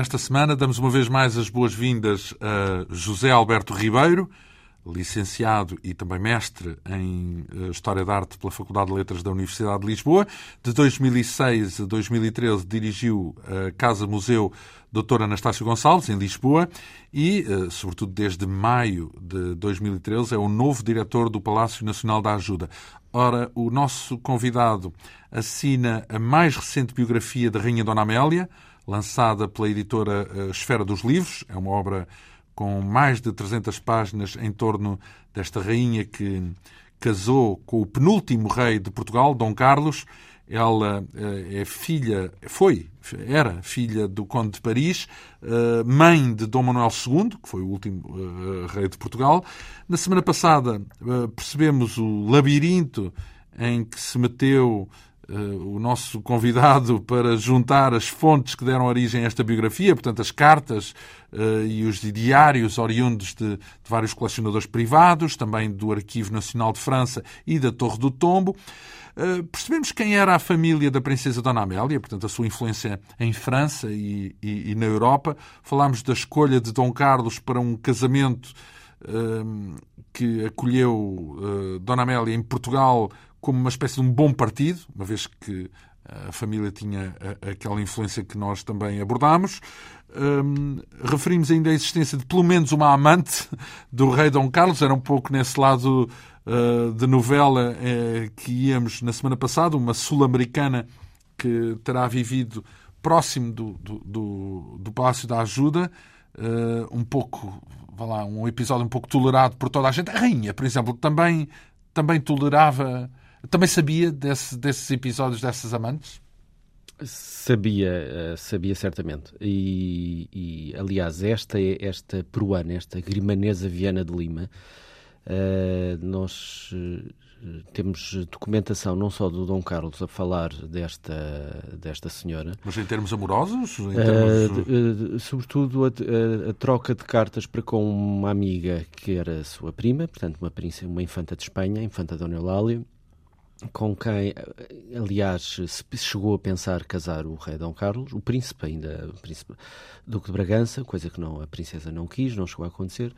Esta semana damos uma vez mais as boas-vindas a José Alberto Ribeiro, licenciado e também mestre em eh, História da Arte pela Faculdade de Letras da Universidade de Lisboa. De 2006 a 2013 dirigiu a Casa Museu Dr. Anastácio Gonçalves, em Lisboa, e, eh, sobretudo desde maio de 2013, é o novo diretor do Palácio Nacional da Ajuda. Ora, o nosso convidado assina a mais recente biografia da Rainha Dona Amélia, lançada pela editora eh, Esfera dos Livros. É uma obra com mais de 300 páginas em torno desta rainha que casou com o penúltimo rei de Portugal, Dom Carlos. Ela eh, é filha, foi, era filha do Conde de Paris, eh, mãe de Dom Manuel II, que foi o último rei de Portugal. Na semana passada percebemos o labirinto em que se meteu o nosso convidado para juntar as fontes que deram origem a esta biografia, portanto, as cartas uh, e os diários oriundos de, de, vários colecionadores privados, também do Arquivo Nacional de França e da Torre do Tombo. Uh, percebemos quem era a família da Princesa Dona Amélia, portanto, a sua influência em França e, e, e na Europa. Falámos da escolha de Dom Carlos para um casamento que acolheu Dona Amélia em Portugal como uma espécie de um bom partido, uma vez que a família tinha aquela influência que nós também abordámos. Um, referimos ainda a existência de pelo menos uma amante do rei Dom Carlos, era um pouco nesse lado uh, de novela que íamos na semana passada, uma sul-americana que terá vivido próximo do, do, do, do Palácio da Ajuda, uh, um pouco, vá lá, um episódio um pouco tolerado por toda a gente. A rainha, por exemplo, também, também tolerava também sabia desse, desses episódios dessas amantes? Sabia, eh, sabia certamente. E, e, aliás, esta esta peruana, esta grimanesa Viana de Lima, uh, nós uh, temos documentação não só do Dom Carlos a falar desta, desta senhora. Mas em termos amorosos? Em termos... Uh, sobretudo a, a, a, troca de cartas para com uma amiga que era sua prima, portanto, uma, princesa, uma infanta de Espanha, infanta Dona Eulália com quem, aliás, se chegou a pensar casar o rei Dom Carlos, o príncipe ainda, o príncipe Duque de Bragança, coisa que não, a princesa não quis, não chegou a acontecer,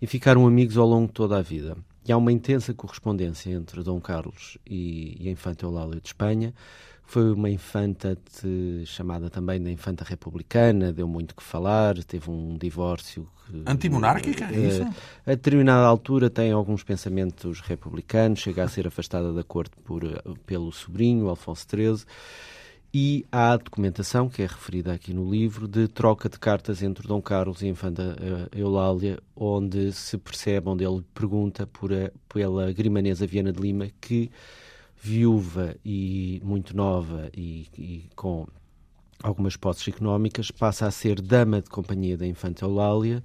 e ficaram amigos ao longo de toda a vida. E há uma intensa correspondência entre Dom Carlos e, e a infanta Eulália de Espanha, foi uma infanta de, chamada também da infanta republicana, deu muito que falar, teve um divórcio. Antimonárquica, é isso? A determinada altura tem alguns pensamentos republicanos, chega a ser afastada da corte por, pelo sobrinho, Alfonso XIII. E há documentação, que é referida aqui no livro, de troca de cartas entre Dom Carlos e a infanta eh, Eulália, onde se percebe, onde ele pergunta por a, pela grimanesa Viana de Lima, que viúva e muito nova e, e, com algumas posses económicas, passa a ser dama de companhia da infanta Eulália,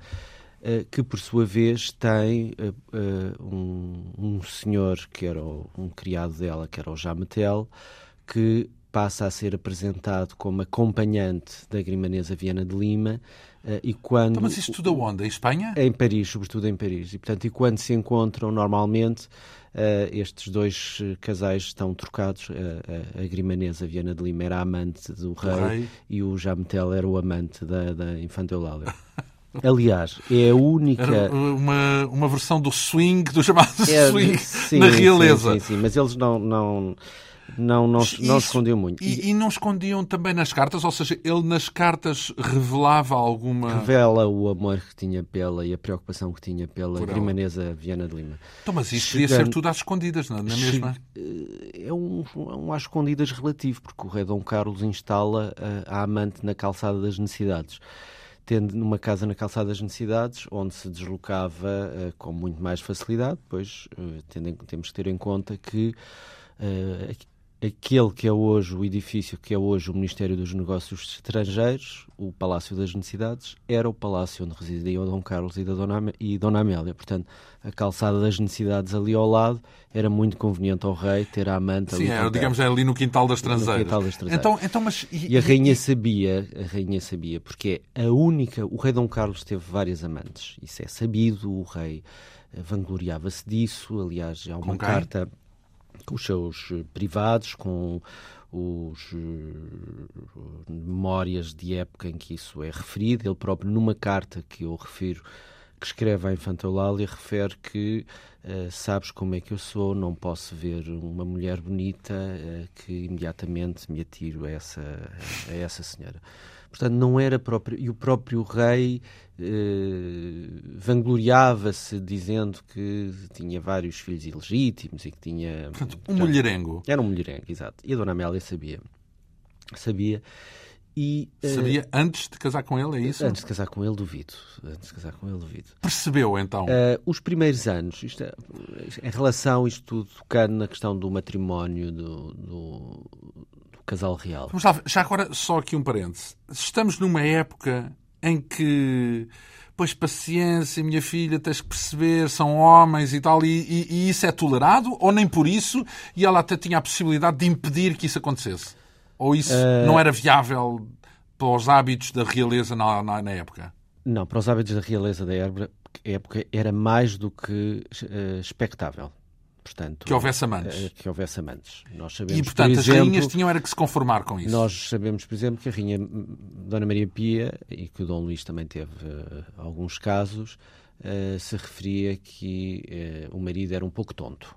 uh, que por sua vez tem uh, uh, um, um, senhor que era um criado dela, que era o Jametel, que passa a ser apresentado como acompanhante da grimanesa Viana de Lima e quando... Então, mas isso tudo aonde? Em Espanha? Em Paris, sobretudo em Paris. E, portanto, e quando se encontram normalmente Uh, estes dois eh, casais estão trocados. Uh, a grimanesa Viana de Lima era a amante do rei, rei. e o Jametel era o amante da, da infanta Eulália. Aliás, é a única. Era uma, uma versão do swing, do chamado é, swing sim, na realeza. Sim, sim, sim, mas eles não, não, não, não, Isso, não escondiam muito. E, e, não escondiam também nas cartas? Ou seja, ele nas cartas revelava alguma. Revela o amor que tinha pela e a preocupação que tinha pela grimanesa Viana de Lima. Então, mas isto Chegando... podia ser tudo às escondidas, não é, não é mesmo? É um, um às escondidas relativo, porque o rei Dom Carlos instala a, a amante na calçada das necessidades tendo numa casa na Calçada das Necessidades, onde se deslocava uh, com muito mais facilidade, pois uh, tendo, temos que ter em conta que uh, aquele que é hoje o edifício que é hoje o Ministério dos Negócios Estrangeiros, o Palácio das Necessidades, era o palácio onde residia o Dom Carlos e, da Dona, e Dona Amélia. Portanto, a calçada das necessidades ali ao lado era muito conveniente ao rei ter a amante Sim, ali. Sim, digamos, é ali no quintal das Transeiras. Quintal das Então, então, mas, e, e a rainha e... sabia, a rainha sabia, porque é a única, o rei Dom Carlos teve várias amantes, isso é sabido, o rei vangloriava-se disso, aliás, há uma carta com os seus eh, privados, com os uh, memórias de época em que isso é referido. Ele próprio, numa carta que eu refiro, que escreve à Infanta Eulália, refere que uh, sabes como é que eu sou, não posso ver uma mulher bonita uh, que imediatamente me atiro a essa, a essa senhora. Portanto, não era próprio. E o próprio rei eh, vangloriava-se dizendo que tinha vários filhos ilegítimos e que tinha. Portanto, um mulherengo. Era um mulherengo, exato. E a Dona Amélia sabia. Sabia. E, eh, Sabia antes de casar com ele, é isso? Antes de casar com ele, duvido. Antes de casar com ele, duvido. Percebeu, então? Uh, os primeiros anos, isto é, em relação, isto tudo, tocando na questão do matrimónio do, do, casal real. Lá, já agora, só aqui um parêntese. Estamos numa época em que, pois, paciência, minha filha, tens que perceber, são homens e tal, e, e, e isso é tolerado, ou nem por isso, e ela até tinha a possibilidade de impedir que isso acontecesse? Ou isso uh... não era viável para os hábitos da realeza na, na, na época? Não, para os hábitos da realeza da época era mais do que uh, expectável. Portanto, que houvesse amantes. Eh, que houvesse amantes. Nós sabemos, e, portanto, por as exemplo, rainhas tinham era que se conformar com isso. Nós sabemos, por exemplo, que a rainha Dona Maria Pia, e que o Dom Luís também teve uh, alguns casos, uh, se referia que uh, o marido era um pouco tonto.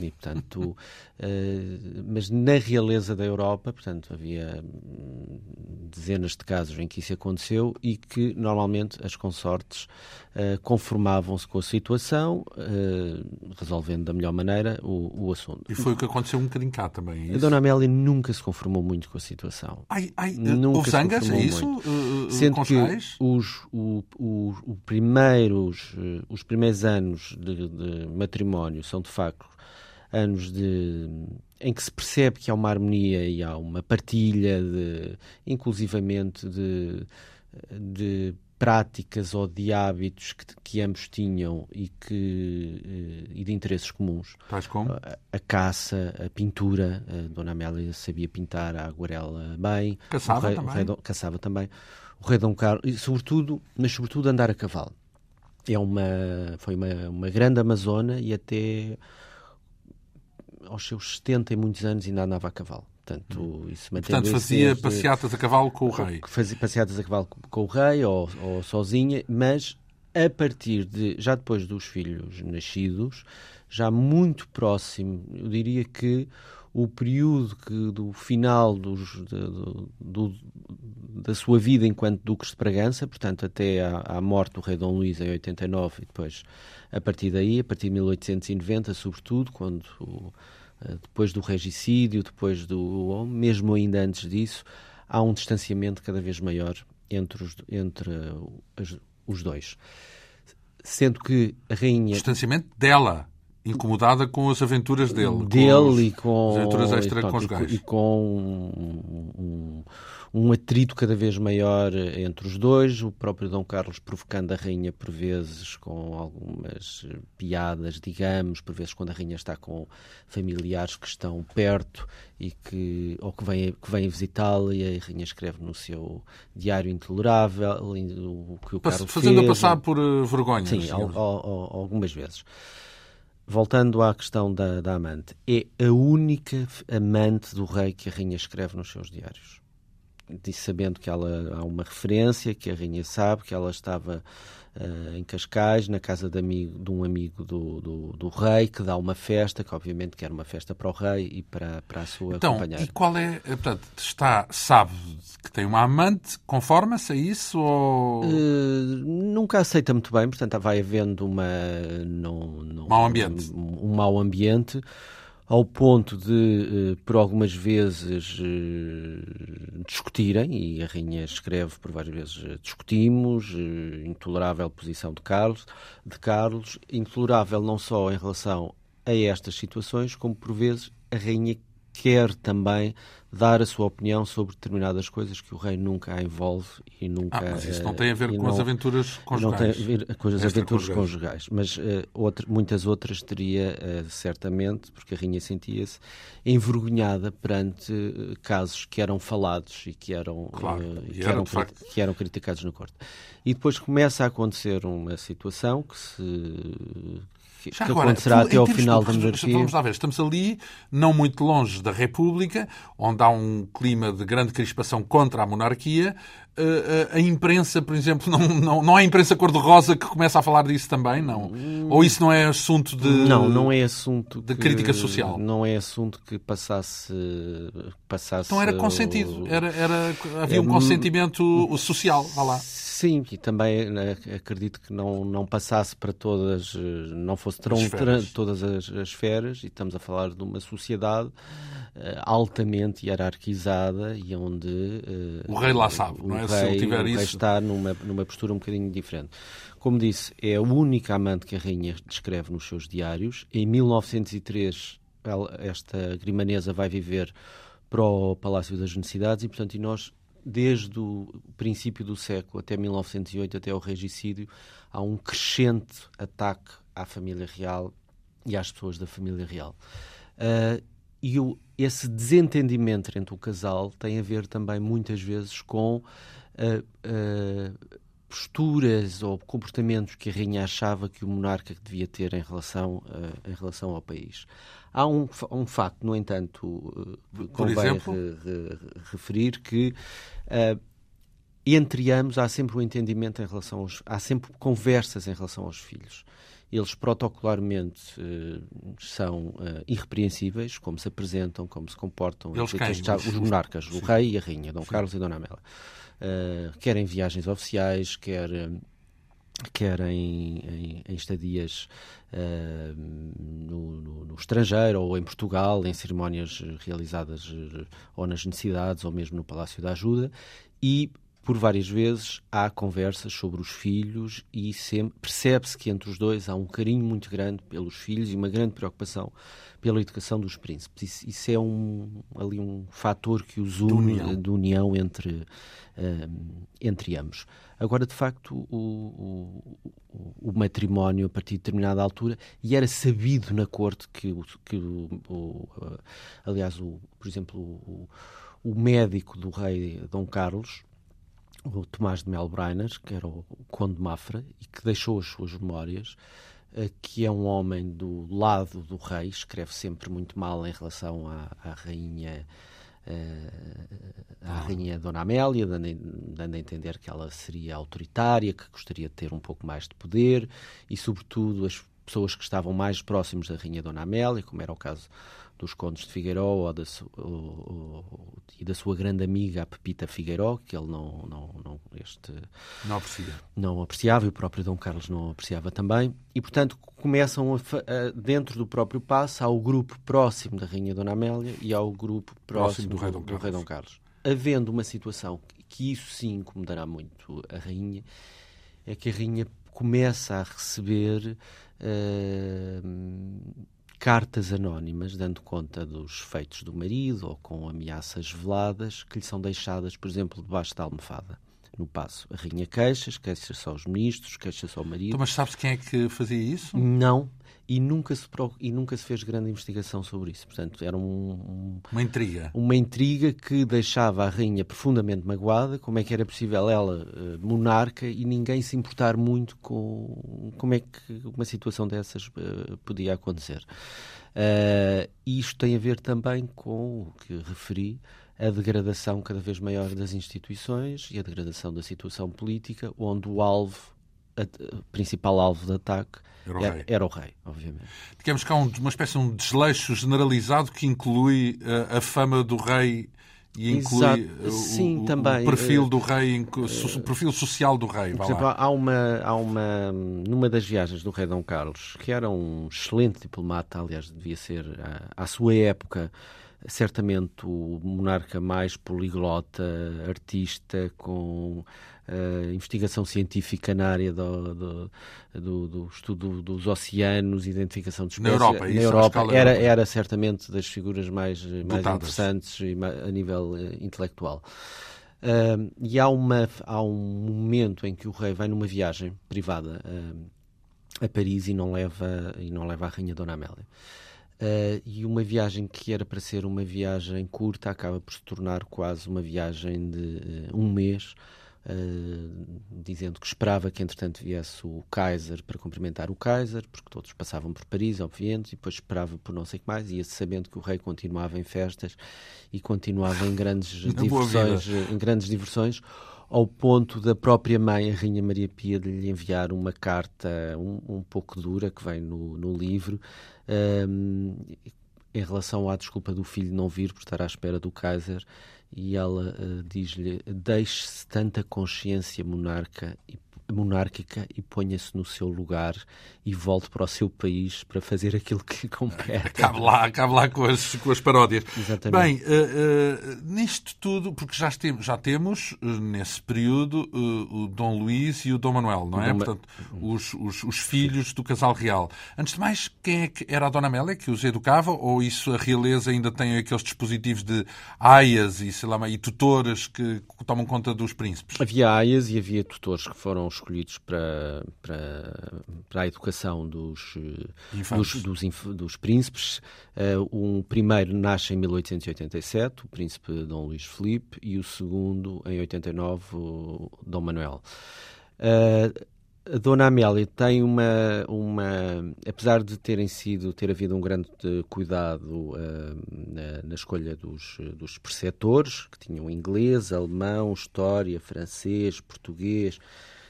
E, portanto, uh, mas na realeza da Europa, portanto, havia hum, dezenas de casos em que isso aconteceu e que normalmente as consortes uh, conformavam-se com a situação, uh, resolvendo da melhor maneira o, o, assunto. E foi o que aconteceu um bocadinho cá também. É a Dona Amélia nunca se conformou muito com a situação. Ai, ai, nunca houve zangas, é isso? Sendo que os, o, o, o primeiros, os primeiros anos de, de matrimónio são de facto anos de, em que se percebe que há uma harmonia e há uma partilha, de, inclusivamente de, de práticas ou de hábitos que, que, ambos tinham e, que, eh, e de interesses comuns. Tais como? A, a, caça, a pintura. A Dona Amélia sabia pintar a aguarela bem. Caçava rei, também. Rei, caçava também. O rei Dom Carlos, e sobretudo, mas sobretudo andar a cavalo. É uma, foi uma, uma grande amazona e até aos seus 70 e muitos anos ainda andava a cavalo. Portanto, hum. isso Portanto fazia passeatas a cavalo com o rei. Fazia passeatas a cavalo com o rei ou, ou sozinha, mas a partir de, já depois dos filhos nascidos, já muito próximo, eu diria que o período que, do final dos, do, da sua vida enquanto Duques de Bragança, portanto, até à, à, morte do rei Dom Luís em 89, e depois, a partir daí, a partir de 1890, sobretudo, quando eh, depois do regicídio, depois do. mesmo ainda antes disso, há um distanciamento cada vez maior entre os, entre os dois. Sendo que a rainha. Distanciamento dela incomodada com as aventuras dele. Dele e com. As aventuras extraconjugais. E, e com um, um, um, atrito cada vez maior entre os dois. O próprio Dom Carlos provocando a rainha por vezes com algumas piadas, digamos, por vezes quando a rainha está com familiares que estão perto e que, ou que vêm, que vêm visitá-la e a rainha escreve no seu diário intolerável o que o Carlos Fazendo a passar por uh, vergonha. Sim, al, al, al, algumas vezes voltando à questão da, da, amante, é a única amante do rei que a rainha escreve nos seus diários. Diz sabendo que ela há uma referência, que a rainha sabe que ela estava uh, em Cascais, na casa de, amigo, de um amigo do, do, do, rei, que dá uma festa, que obviamente quer uma festa para o rei e para, para a sua então, companheira. E qual é, eh, portanto, está, sabe que tem uma amante, conforma-se a isso ou... Uh, nunca aceita muito bem, portanto vai havendo uma... Não, não, mau ambiente. Um, um mau ambiente ao ponto de, eh, por algumas vezes, eh, discutirem, e a Rainha escreve por várias vezes, eh, discutimos, intolerável posição de Carlos, de Carlos, intolerável não só em relação a estas situações, como por vezes a Rainha quer também dar a sua opinião sobre determinadas coisas que o rei nunca a envolve e nunca. Ah, mas isso não tem a ver com não, as aventuras conjugais. Não tem a ver com as aventuras conjugais, mas uh, outra, muitas outras teria uh, certamente, porque a rainha sentia-se envergonhada perante uh, casos que eram falados e que eram, claro, e que, eram que eram criticados na corte. E depois começa a acontecer uma situação que se que, que agora, acontecerá até ao final da monarquia. Vamos lá ver, estamos ali, não muito longe da República, onde há um clima de grande crispação contra a monarquia. Eh, eh, a imprensa, por exemplo, não, não, não há imprensa cor-de-rosa que começa a falar disso também, não? Ou isso não é assunto de. Não, não é assunto. De que, crítica social. Não é assunto que passasse. passasse então era consentido, era, era, havia um é, consentimento social, vá lá. Sim, e também né, acredito que não, não passasse para todas, não fosse tão, todas as, as esferas, e estamos a falar de uma sociedade uh, altamente hierarquizada e onde uh, o rei lá sabe, não é? Rei, Se ele tiver o isso. Rei está numa, numa postura um bocadinho diferente. Como disse, é a única amante que a rainha descreve nos seus diários. Em 1903, ela, esta grimanesa vai viver para o Palácio das Necessidades e, portanto, e nós desde o princípio do século até 1908, até o regicídio, há um crescente ataque à família real e às pessoas da família real. Uh, e o, esse desentendimento entre o casal tem a ver também muitas vezes com uh, uh, posturas ou comportamentos que a rainha achava que o monarca devia ter em relação, em relação ao país. Há um, um facto, no entanto, uh, convém re, re, referir que uh, entre ambos há sempre um entendimento em relação aos. há sempre conversas em relação aos filhos. Eles protocolarmente uh, são uh, irrepreensíveis, como se apresentam, como se comportam. Eles quem? Os monarcas, o rei e a rainha, Dom Sim. Carlos e Dona Amélia. Uh, quer em viagens oficiais, quer quer em, em, em estadias uh, no, no, no, estrangeiro ou em Portugal, em cerimónias realizadas ou nas necessidades ou mesmo no Palácio da Ajuda, e por várias vezes há conversas sobre os filhos e percebe-se que entre os dois há um carinho muito grande pelos filhos e uma grande preocupação pela educação dos príncipes. Isso, isso é um, ali um fator que os une de união, de união entre, uh, entre ambos. Agora, de facto, o, o, o, matrimónio, a partir de determinada altura, e era sabido na corte que, que o, o aliás, o, por exemplo, o, o médico do rei Dom Carlos, o Tomás de Melbreiner, que era o conde de Mafra, e que deixou as suas memórias, eh, que é um homem do lado do rei, escreve sempre muito mal em relação à, à rainha à rainha Dona Amélia, dando, dando a entender que ela seria autoritária, que gostaria de ter um pouco mais de poder e, sobretudo, as pessoas que estavam mais próximos da rainha Dona Amélia, como era o caso dos condes de Figueiró ou e da sua grande amiga, a Pepita Figueiró, que ele não, não, não, este, não, aprecia. não apreciava e o próprio Dom Carlos não apreciava também. E, portanto, começam a, a, dentro do próprio passo, há o grupo próximo da Rainha Dona Amélia e há o grupo próximo, próximo do, rei Dom, do rei Dom Carlos. Havendo uma situação que isso sim incomodará muito a Rainha, é que a Rainha começa a receber uh, cartas anónimas dando conta dos feitos do marido ou com ameaças veladas que lhe são deixadas, por exemplo, debaixo da almofada. No passo, a rainha queixas, queixa-se aos ministros, queixa-se ao marido. Então, mas sabes quem é que fazia isso? Não, e nunca se, e nunca se fez grande investigação sobre isso. Portanto, era um, um, uma intriga. Uma intriga que deixava a rainha profundamente magoada. Como é que era possível ela, uh, monarca, e ninguém se importar muito com como é que uma situação dessas uh, podia acontecer. Uh, isto tem a ver também com o que referi, a degradação cada vez maior das instituições e a degradação da situação política, onde o alvo, o principal alvo de ataque era o, era, rei. era o rei, obviamente. Digamos que há um, uma espécie de um desleixo generalizado que inclui a, a fama do rei e inclui o, Sim, o, também. o perfil do rei, o perfil social do rei. Por exemplo, há uma, há uma, numa das viagens do rei Dom Carlos, que era um excelente diplomata, aliás, devia ser, à, à sua época, certamente o monarca mais poliglota, artista, com uh, investigação científica na área do, do, do, do, estudo dos oceanos, identificação de espécies. Na Europa, na Europa era, era certamente das figuras mais, mais interessantes a nível uh, intelectual. Uh, e há, uma, há um momento em que o rei vai numa viagem privada a Paris e não leva, e não leva a rainha Dona Amélia. Uh, e uma viagem que era para ser uma viagem curta acaba por se tornar quase uma viagem de uh, um mês, uh, dizendo que esperava que, entretanto, viesse o Kaiser para cumprimentar o Kaiser, porque todos passavam por Paris, obviamente, e depois esperava por não sei o que mais, ia sabendo que o rei continuava em festas e continuava em grandes diversões, em grandes diversões ao ponto da própria mãe, a Rainha Maria Pia, de lhe enviar uma carta um, um pouco dura, que vem no, no livro, um, em relação à desculpa do filho não vir por estar à espera do Kaiser, e ela uh, diz-lhe: Deixe-se tanta consciência monarca e monárquica e ponha-se no seu lugar e volte para o seu país para fazer aquilo que lhe compete. Cabe lá, cabe lá com, as, com as paródias. Exatamente. Bem, uh, uh, nisto tudo, porque já, temos, já temos uh, nesse período o Dom Luís e o Dom Manuel, não é? Dom Portanto, os, os, os, filhos do casal real. Antes de mais, quem é que era a Dona Amélia que os educava? Ou isso a realeza ainda tem aqueles dispositivos de aias e, sei lá, e tutores que tomam conta dos príncipes? Havia aias e havia tutores que foram escolhidos para, para, para a educação dos, dos, dos, dos, príncipes. Uh, um primeiro nasce em 1887, o príncipe Dom Luís Felipe, e o segundo, em 89, o Dom Manuel. Uh, a Dona Amélia tem uma, uma, apesar de terem sido, ter havido um grande cuidado uh, na, na, escolha dos, dos preceptores, que tinham inglês, alemão, história, francês, português,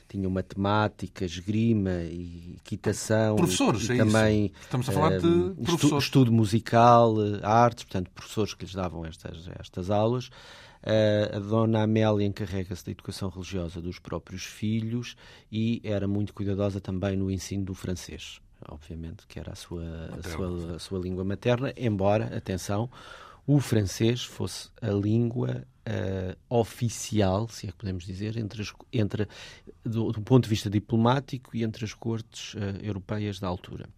tinham matemática, esgrima e equitação. Professores, e, e é também, isso. Estamos a falar de uh, professores. Estudo, estudo musical, artes, portanto, professores que lhes davam estas, estas aulas. Uh, a dona Amélia encarrega-se da educação religiosa dos próprios filhos e era muito cuidadosa também no ensino do francês, obviamente, que era a sua, a sua, a sua língua materna, embora, atenção, o francês fosse a língua uh, oficial, se é que podemos dizer, entre, as, entre do, do, ponto de vista diplomático e entre as cortes uh, europeias da altura.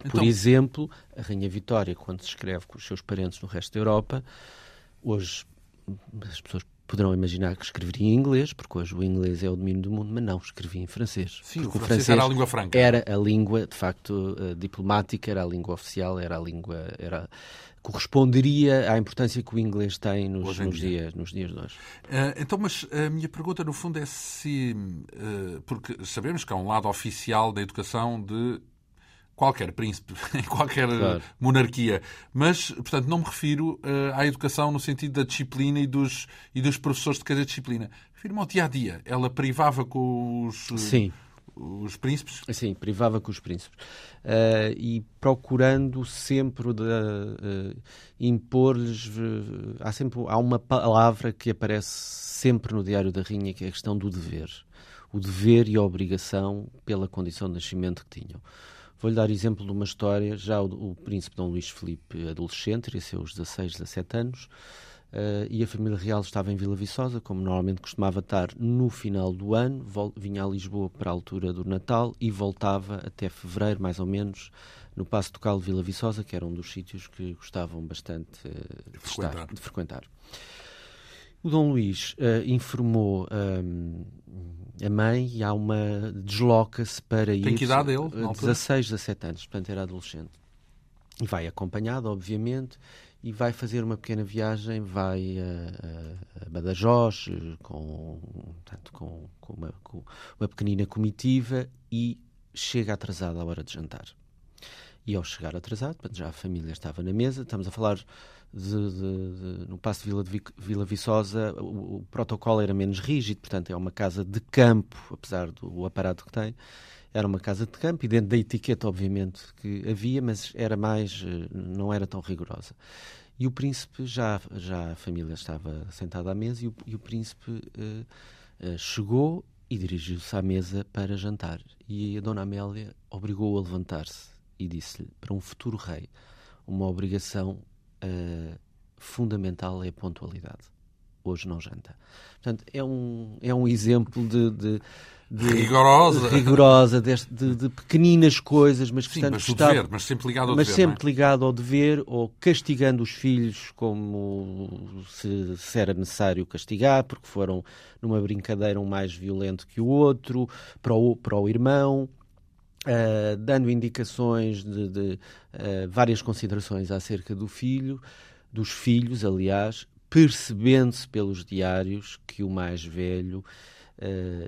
Então... Por exemplo, a Rainha Vitória, quando se escreve com os seus parentes no resto da Europa, hoje as pessoas poderão imaginar que escreveria em inglês, porque hoje o inglês é o domínio do mundo, mas não, escrevia em francês. Sim, o francês, o francês, era a língua franca. Era a língua, de facto, uh, diplomática, era a língua oficial, era a língua... Era, corresponderia à importância que o inglês tem nos, nos dias, nos dias de hoje. Uh, então, mas a minha pergunta, no fundo, é se... Uh, porque sabemos que há um lado oficial da educação de qualquer príncipe, em qualquer claro. monarquia. Mas, portanto, não me refiro uh, à educação no sentido da disciplina e dos, e dos professores de cada disciplina. Refiro-me ao dia a dia. Ela privava com os. Sim. Os príncipes? Sim, privava com os príncipes. Uh, e procurando sempre de impor-lhes. há sempre há uma palavra que aparece sempre no Diário da Rainha, que é a questão do dever. O dever e a obrigação pela condição de nascimento que tinham. Vou-lhe dar exemplo de uma história. Já o, o príncipe Dom Luís Felipe, adolescente, teria seus 16, 17 anos, uh, e a família real estava em Vila Viçosa, como normalmente costumava estar no final do ano, vinha a Lisboa para a altura do Natal e voltava até fevereiro, mais ou menos, no Passo Ducal de Vila Viçosa, que era um dos sítios que gostavam bastante uh, de, frequentar. Estar, de frequentar. O Dom Luís uh, informou um, a mãe e há uma. desloca-se para ir. Tem que idade ele? 16, 17 anos, portanto era adolescente. E vai acompanhado, obviamente, e vai fazer uma pequena viagem, vai a, a, Badajoz com, portanto, com, com, uma, com uma pequenina comitiva e chega atrasado à hora de jantar. E ao chegar atrasado, já a família estava na mesa, estamos a falar de, de, de, no Passo de Vila, de Vila Viçosa, o, o, protocolo era menos rígido, portanto é uma casa de campo, apesar do aparato que tem, era uma casa de campo e dentro da etiqueta, obviamente, que havia, mas era mais, eh, não era tão rigorosa. E o príncipe, já, já a família estava sentada à mesa e o, e o príncipe uh, uh, chegou e dirigiu-se à mesa para jantar. E a dona Amélia obrigou-o a levantar-se e disse-lhe, para um futuro rei, uma obrigação uh, fundamental é a pontualidade. Hoje não janta. Portanto, é um, é um exemplo de, de, de rigorosa, rigorosa deste, de, de, pequeninas coisas, mas, Sim, portanto, mas, está, dever, mas sempre ligado ao mas dever. sempre é? ligado ao dever ou castigando os filhos como se, se, era necessário castigar, porque foram numa brincadeira um mais violento que o outro, para o, para o irmão. Uh, dando indicações de, de uh, várias considerações acerca do filho, dos filhos, aliás, percebendo-se pelos diários que o mais velho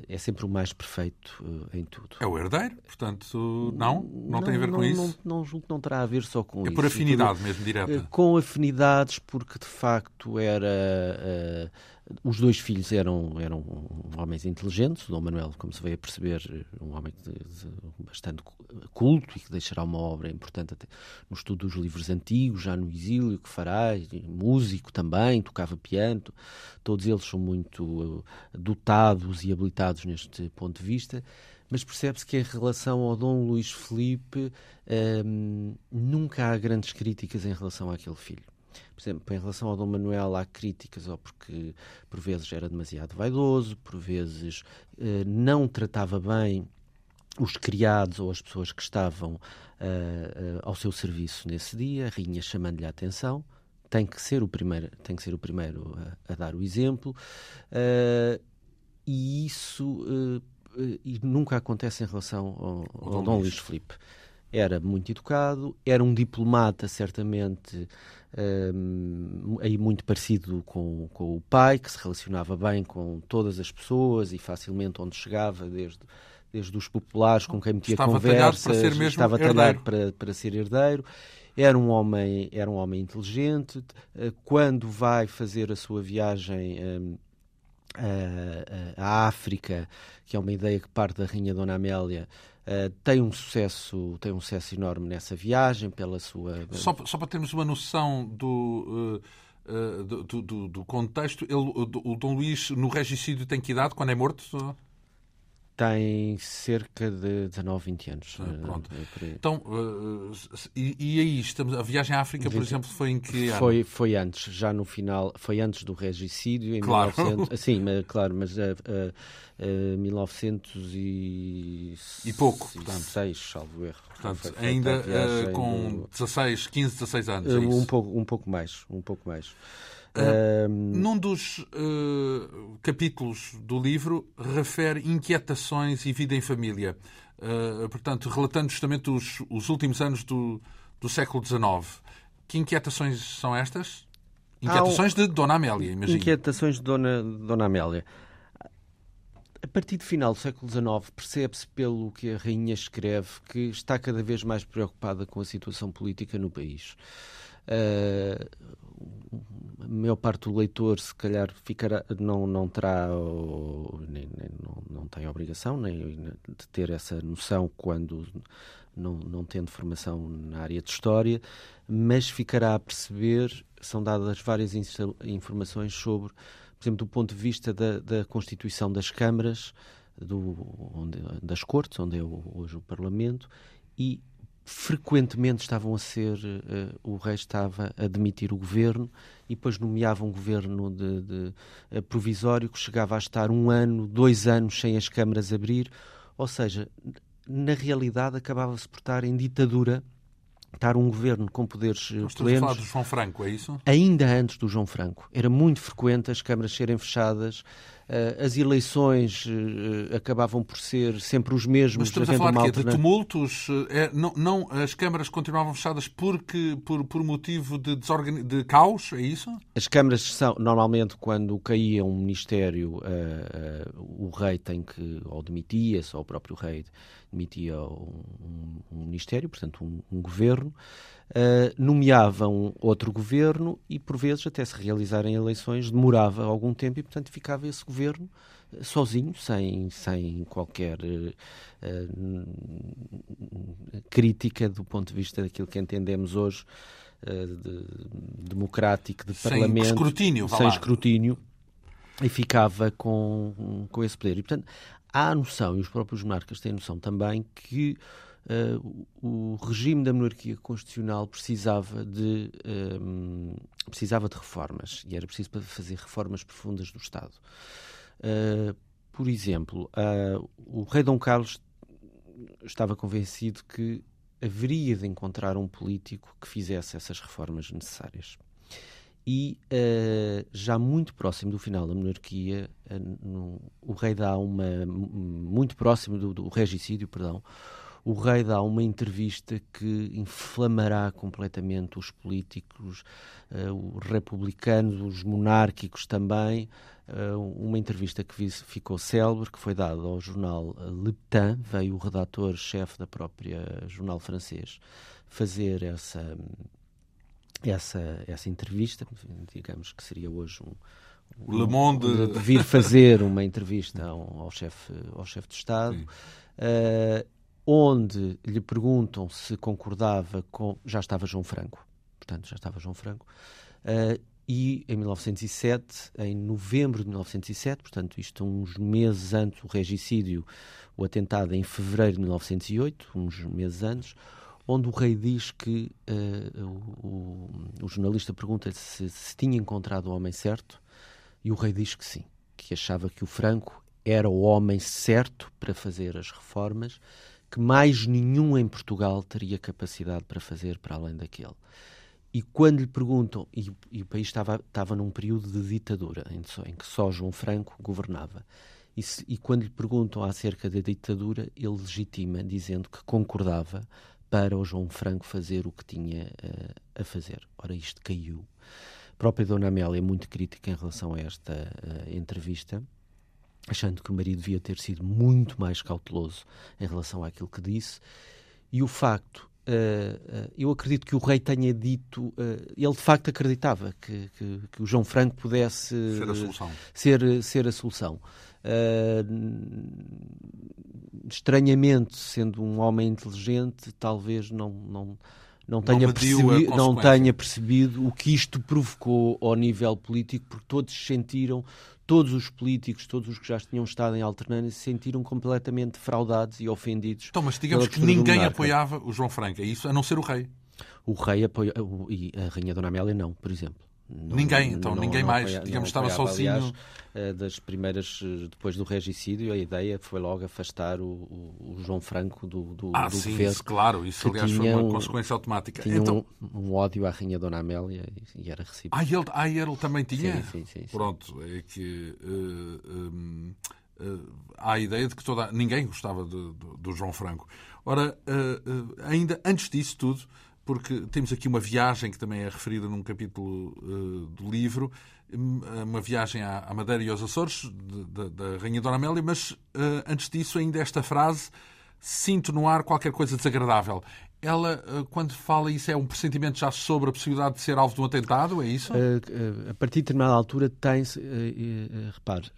é sempre o mais perfeito em tudo. É o herdeiro, portanto, não? Não, não tem a ver não, com isso? Não, não, julgo que não terá a ver só com é isso. É por afinidade mesmo, direta? Com afinidades, porque de facto era os dois filhos eram, eram homens inteligentes, o Dom Manuel, como se veio a perceber, um homem de, de, bastante culto e que deixará uma obra importante até no estudo dos livros antigos, já no exílio, que fará, músico também, tocava piano, todos eles são muito eh, dotados e habilitados neste ponto de vista, mas percebe-se que em relação ao Dom Luís Felipe hum, nunca há grandes críticas em relação àquele filho. Por exemplo, em relação ao Dom Manuel há críticas, ou porque por vezes era demasiado vaidoso, por vezes eh, não tratava bem os criados ou as pessoas que estavam uh, uh, ao seu serviço nesse dia, a rainha chamando-lhe a atenção, tem que ser o primeiro, tem que ser o primeiro a, a dar o exemplo, uh, e isso e nunca acontece em relação ao, ao Dom Luís Filipe. Era muito educado, era um diplomata, certamente, um, aí muito parecido com, com o pai, que se relacionava bem com todas as pessoas e facilmente onde chegava, desde, desde os populares com quem metia estava conversas, para ser mesmo estava herdeiro. talhado para, para ser herdeiro. Era um homem, era um homem inteligente. Eh, quando vai fazer a sua viagem um, à África, que é uma ideia que parte da rainha Dona Amélia, Uh, tem um sucesso tem um sucesso enorme nessa viagem pela sua só, só para termos uma noção do, uh, uh, do, do, do, contexto ele, o, o Dom Luís no regicídio tem que idade quando é morto tem cerca de 19, 20 anos. Ah, pronto. É então, uh, e, e, aí, estamos, a viagem à África, 20... por exemplo, foi em que ano? Foi, foi antes, já no final, foi antes do regicídio, em claro. 1900, sim, mas, claro, mas uh, uh, 1900 e... E pouco, portanto. 6, salvo erro. Portanto, ainda com do... 16, 15, 16 anos, é um, pouco, um pouco mais, um pouco mais. Uh, num dos uh, capítulos do livro refere inquietações e vida em família. Uh, portanto, relatando justamente os, os últimos anos do, do século XIX. Que inquietações são estas? Inquietações um... de Dona Amélia, imagino. Inquietações de Dona, Dona Amélia. A partir do final do século XIX, percebe-se pelo que a rainha escreve que está cada vez mais preocupada com a situação política no país. Uh, a maior parte do leitor, se calhar, ficará, não, não terá, ou, nem, nem, não, não tem obrigação nem de ter essa noção quando não, não tendo formação na área de História, mas ficará a perceber, são dadas várias informações sobre, por exemplo, do ponto de vista da, da constituição das câmaras, do, onde, das cortes, onde é hoje o Parlamento, e frequentemente estavam a ser, uh, o rei estava a demitir o governo e depois nomeava um governo de, de uh, provisório que chegava a estar um ano, dois anos sem as câmaras abrir, ou seja, na realidade acabava-se por estar em ditadura estar um governo com poderes eh, Nós plenos. Estamos a falar do João Franco, é isso? Ainda antes do João Franco. Era muito frequente as câmaras serem fechadas, as eleições uh, acabavam por ser sempre os mesmos. Mas estamos a falar de, tumultos? É, não, não, as câmaras continuavam fechadas porque, por, por motivo de, desorgan... de caos, é isso? As câmaras são, normalmente, quando caía um ministério, o rei tem que, ou demitia-se, ou o próprio rei demitia um, um, ministério, portanto um, um governo, uh, nomeavam outro governo e por vezes até se realizarem eleições demorava algum tempo e portanto ficava esse governo uh, sozinho, sem, sem qualquer uh, crítica do ponto de vista daquilo que entendemos hoje de, democrático de sem parlamento, escrutínio, sem escrutínio e ficava com, com esse poder. E, portanto, há a noção, e os próprios monarcas têm a noção também, que uh, o regime da monarquia constitucional precisava de, um, precisava de reformas e era preciso fazer reformas profundas do Estado. Uh, por exemplo, uh, o rei Dom Carlos estava convencido que haveria de encontrar um político que fizesse essas reformas necessárias e uh, já muito próximo do final da monarquia, uh, no, o rei dá uma muito próximo do, do regicídio, perdão, o rei dá uma entrevista que inflamará completamente os políticos, uh, os republicanos, os monárquicos também. Uh, uma entrevista que ficou célebre, que foi dada ao jornal Le Temps, veio o redator-chefe da própria jornal francês fazer essa, essa, essa entrevista, digamos que seria hoje um, o Le Monde. de, de vir fazer uma entrevista ao, chefe ao chefe de Estado, uh, onde lhe perguntam se concordava com já estava João Franco, portanto já estava João Franco, uh, e em 1907, em novembro de 1907, portanto isto uns meses antes do regicídio, o atentado em fevereiro de 1908, uns meses antes, onde o rei diz que uh, o, o, o, jornalista pergunta se, se tinha encontrado o homem certo e o rei diz que sim, que achava que o Franco era o homem certo para fazer as reformas que mais nenhum em Portugal teria capacidade para fazer para além daquele. E quando lhe perguntam, e, e o país estava, estava num período de ditadura, em, em que só João Franco governava, e, se, e quando lhe perguntam acerca da ditadura, ele legitima, dizendo que concordava para o João Franco fazer o que tinha uh, a fazer. Ora, isto caiu. A própria Dona Amélia é muito crítica em relação a esta uh, entrevista, achando que o marido devia ter sido muito mais cauteloso em relação àquilo que disse. E o facto Uh, uh, eu acredito que o rei tenha dito, uh, ele de facto acreditava que, que, que, o João Franco pudesse ser a solução. Ser, ser a solução. estranhamente, sendo um homem inteligente, talvez não, não, não tenha, não percebido, não tenha percebido o que isto provocou ao nível político, porque todos sentiram, todos os políticos, todos os que já tinham estado em alternância, se sentiram completamente fraudados e ofendidos. Então, mas digamos que ninguém apoiava o João Franco, é isso, a não ser o rei. O rei apoia, e a Rainha Dona Amélia não, por exemplo. Não, ninguém, então, não, ninguém não mais. Apoia, digamos, estava sozinho. Aliás, eh, das primeiras, eh, depois do regicídio, a ideia foi logo afastar o, o, João Franco do, do, ah, do sim, governo. Isso, claro, isso aliás foi uma consequência automática. Tinha então... um, um, ódio à Rainha Dona Amélia e era recíproco. Ah, ele, ah, ele também tinha? Sim, sim, sim, Pronto, é que. Uh, um, uh, há a ideia de que toda, ninguém gostava de, de, do João Franco. Ora, uh, ainda antes disso tudo, porque temos aqui uma viagem que também é referida num capítulo uh, do livro, hum, uma viagem à, Madeira e aos Açores, da Rainha Dona Amélia, mas uh, antes disso, ainda esta frase: sinto no ar qualquer coisa desagradável. Ela, quando fala isso, é um pressentimento já sobre a possibilidade de ser alvo de um atentado? É isso? a partir de determinada altura, tem-se. repare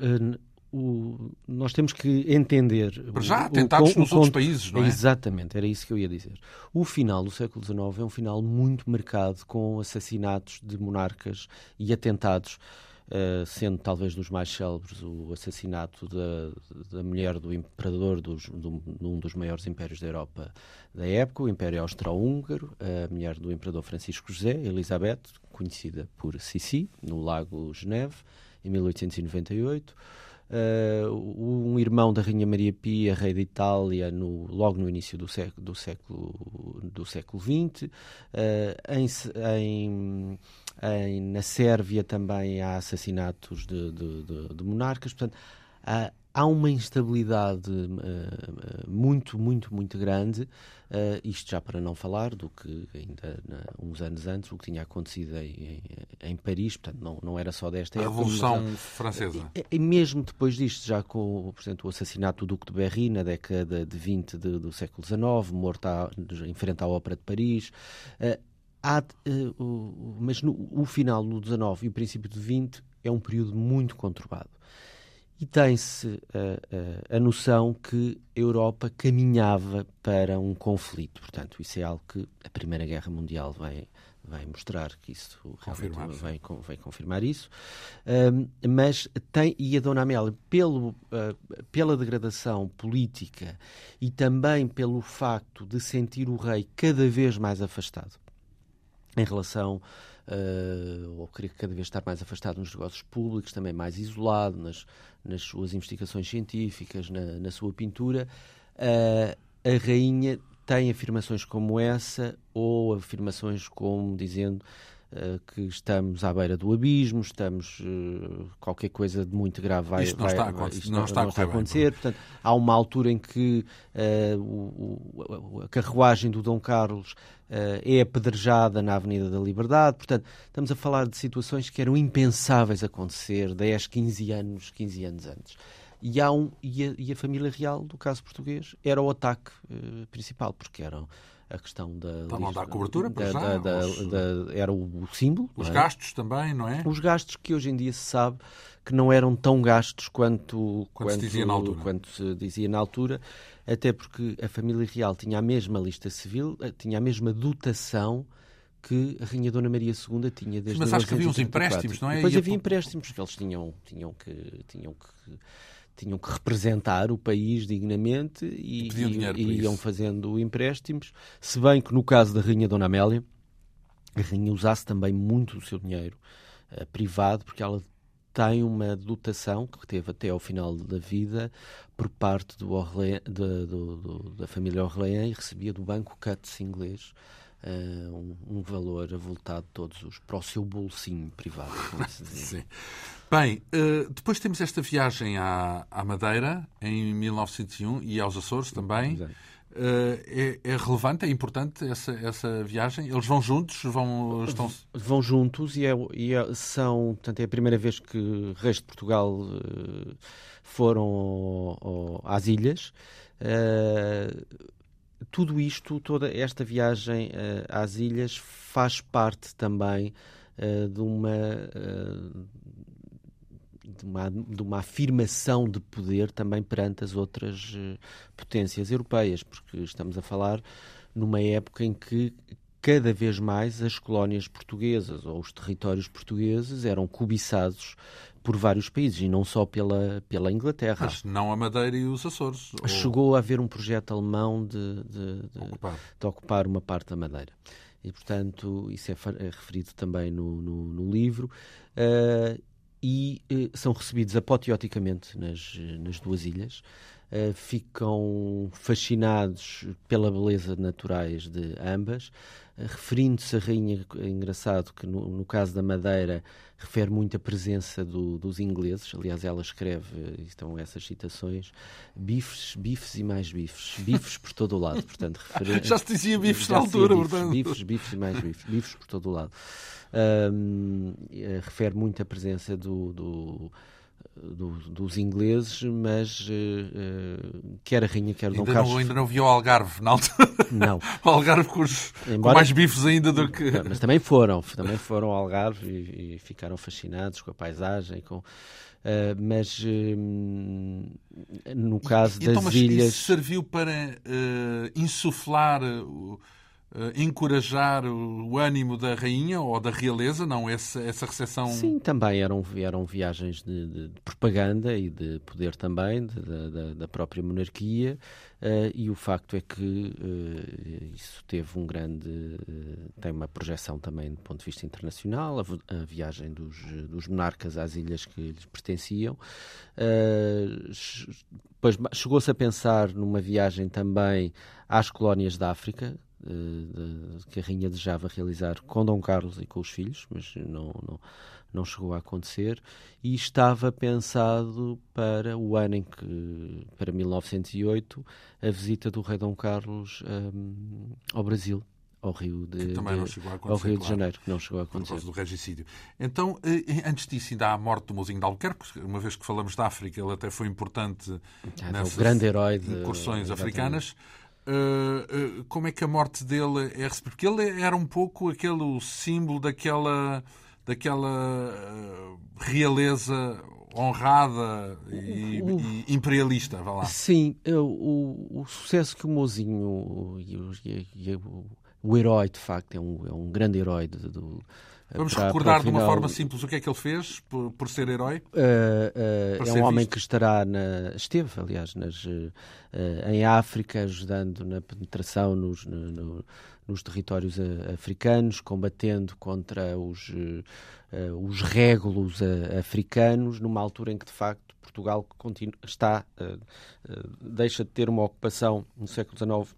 o, nós temos que entender. já, tentados nos outros países, não é? Exatamente, era isso que eu ia dizer. O final do século XIX é um final muito marcado com assassinatos de monarcas e atentados. Uh, sendo talvez dos mais célebres o assassinato da, da mulher do imperador dos, do, num dos maiores impérios da Europa da época, o Império Austro-Húngaro, a mulher do imperador Francisco José, Elizabeth, conhecida por Sissi, no Lago Geneve, em 1898. Uh, um irmão da Rainha Maria Pia, rei da Itália, no, logo no início do século, do século, do século XX. Uh, em, em, em, na Sérvia também há assassinatos de, de, de, de monarcas. Portanto, há, há uma instabilidade uh, muito, muito, muito grande. Uh, isto já para não falar do que ainda uns anos antes, o que tinha acontecido em, em, Paris, portanto, não, não era só desta a época. Revolução mas, Francesa. E, e, mesmo depois disto, já com portanto, o assassinato do Duque de Berry na década de 20 de, do século XIX, morto à, em frente à Ópera de Paris. Uh, há, mas no, o final do 19 e o princípio do 20 é um período muito conturbado. E tem-se a, a, a, noção que a Europa caminhava para um conflito. Portanto, isso é algo que a Primeira Guerra Mundial vai, vai mostrar que isso confirmar, vai, vai, confirmar isso. Um, mas tem, e a Dona Amélia, pelo, uh, pela degradação política e também pelo facto de sentir o rei cada vez mais afastado em relação uh, ou querer cada vez estar mais afastado nos negócios públicos, também mais isolado nas, nas suas investigações científicas, na, na sua pintura, uh, a rainha tem afirmações como essa ou afirmações como dizendo uh, que estamos à beira do abismo, estamos uh, qualquer coisa de muito grave vai, isto não vai, está a acontecer. Isto não, não está, não está a acontecer. Bem, Portanto, há uma altura em que uh, o, a carruagem do Dom Carlos é apedrejada na Avenida da Liberdade. Portanto, estamos a falar de situações que eram impensáveis acontecer 10, 15 anos, 15 anos antes. E, há um, e, a, e a família real, do caso português, era o ataque uh, principal, porque eram a questão da. Estavam a dar cobertura, da, já, da, os, da, era o, símbolo. Os é? gastos também, não é? Os gastos que hoje em dia se sabe que não eram tão gastos quanto, quanto, quanto, se, dizia na altura. quanto se dizia na altura, até porque a família real tinha a mesma lista civil, eh, tinha a mesma dotação que a Rainha Dona Maria II tinha desde Mas acho que havia uns empréstimos, não é? Depois havia empréstimos que eles tinham, tinham que. Tinham que tinham que representar o país dignamente e, e, e iam fazendo empréstimos, se bem que no caso da Rainha Dona Amélia, a Rainha usasse também muito do seu dinheiro uh, privado, porque ela tem uma dotação que teve até ao final da vida por parte do Orleans, do, do, da família Orleans e recebia do banco Cutts inglês uh, um, um, valor avultado todos os para o seu bolsinho privado. Sim. Bem, uh, depois temos esta viagem à, à, Madeira em 1901 e aos Açores também. Uh, é, é, relevante, é importante essa, essa viagem? Eles vão juntos? Vão, estão... vão juntos e, é, e é, são, portanto, é a primeira vez que reis de Portugal uh, foram ao, ao, às ilhas. Uh, tudo isto, toda esta viagem uh, às ilhas, faz parte também uh, de, uma, uh, de, uma, de uma afirmação de poder também perante as outras potências europeias, porque estamos a falar numa época em que cada vez mais as colónias portuguesas ou os territórios portugueses eram cobiçados por vários países e não só pela, pela Inglaterra. Mas não a Madeira e os Açores. Chegou ou... a haver um projeto alemão de, de, de, ocupar. de, ocupar. uma parte da Madeira. E, portanto, isso é, é referido também no, no, no livro. Uh, e uh, são recebidos apoteoticamente nas, nas duas ilhas. Uh, ficam fascinados pela beleza naturais de ambas, referindo-se a rainha, é engraçado que no, no, caso da Madeira refere muito a presença do, dos ingleses, aliás ela escreve, estão essas citações, bifes, bifes e mais bifes, bifes por todo o lado, portanto... Já se dizia bifes na altura, bifes, portanto... Bifes, bifes e mais bifes, bifes por todo o lado. Um, refere muito a presença do, do do, dos ingleses, mas uh, quer a rainha, quer o Dom Carlos. Não, ainda não viu o Algarve na altura. Não. o Algarve com, os, Embora... com mais bifes ainda do que. Mas também foram, também foram ao Algarve e, e ficaram fascinados com a paisagem, com. Uh, mas uh, no caso e, das então, mas ilhas. Isso serviu para insuflar encorajar o ânimo da rainha ou da realeza, não? Essa, essa recepção. Sim, também eram, eram viagens de, de, de propaganda e de poder também de, da, da, própria monarquia. Uh, e o facto é que uh, isso teve um grande. tem uma projeção também do ponto de vista internacional, a, a viagem dos, dos monarcas às ilhas que lhes pertenciam. depois chegou-se a pensar numa viagem também às colónias da África, de, que a rainha desejava realizar com Dom Carlos e com os filhos, mas não, não, não chegou a acontecer, e estava pensado para o ano em que, para 1908, a visita do rei Dom Carlos um, ao Brasil ao Rio de, de ao Rio de Janeiro, que não chegou a acontecer. Por causa do regicídio. Então, eh, antes disso, ainda há a morte do Mozinho de Albuquerque, uma vez que falamos da África, ele até foi importante ah, nessas o grande herói de, incursões africanas. Uh, uh, como é que a morte dele é recebida? Porque ele era um pouco aquele símbolo daquela, daquela uh, realeza honrada e, o, e, imperialista, vá lá. Sim, o, o sucesso que o Mozinho e, e, o, o herói, de facto, é um, é um grande herói do, Vamos para, recordar para de uma forma simples o que é que ele fez por, por ser herói? Uh, uh, é um homem visto. que estará na, esteve, aliás, nas, uh, em África, ajudando na penetração nos, no, no, nos territórios africanos, combatendo contra os, os régulos africanos, numa altura em que, de facto, Portugal continua, está, deixa de ter uma ocupação no século XIX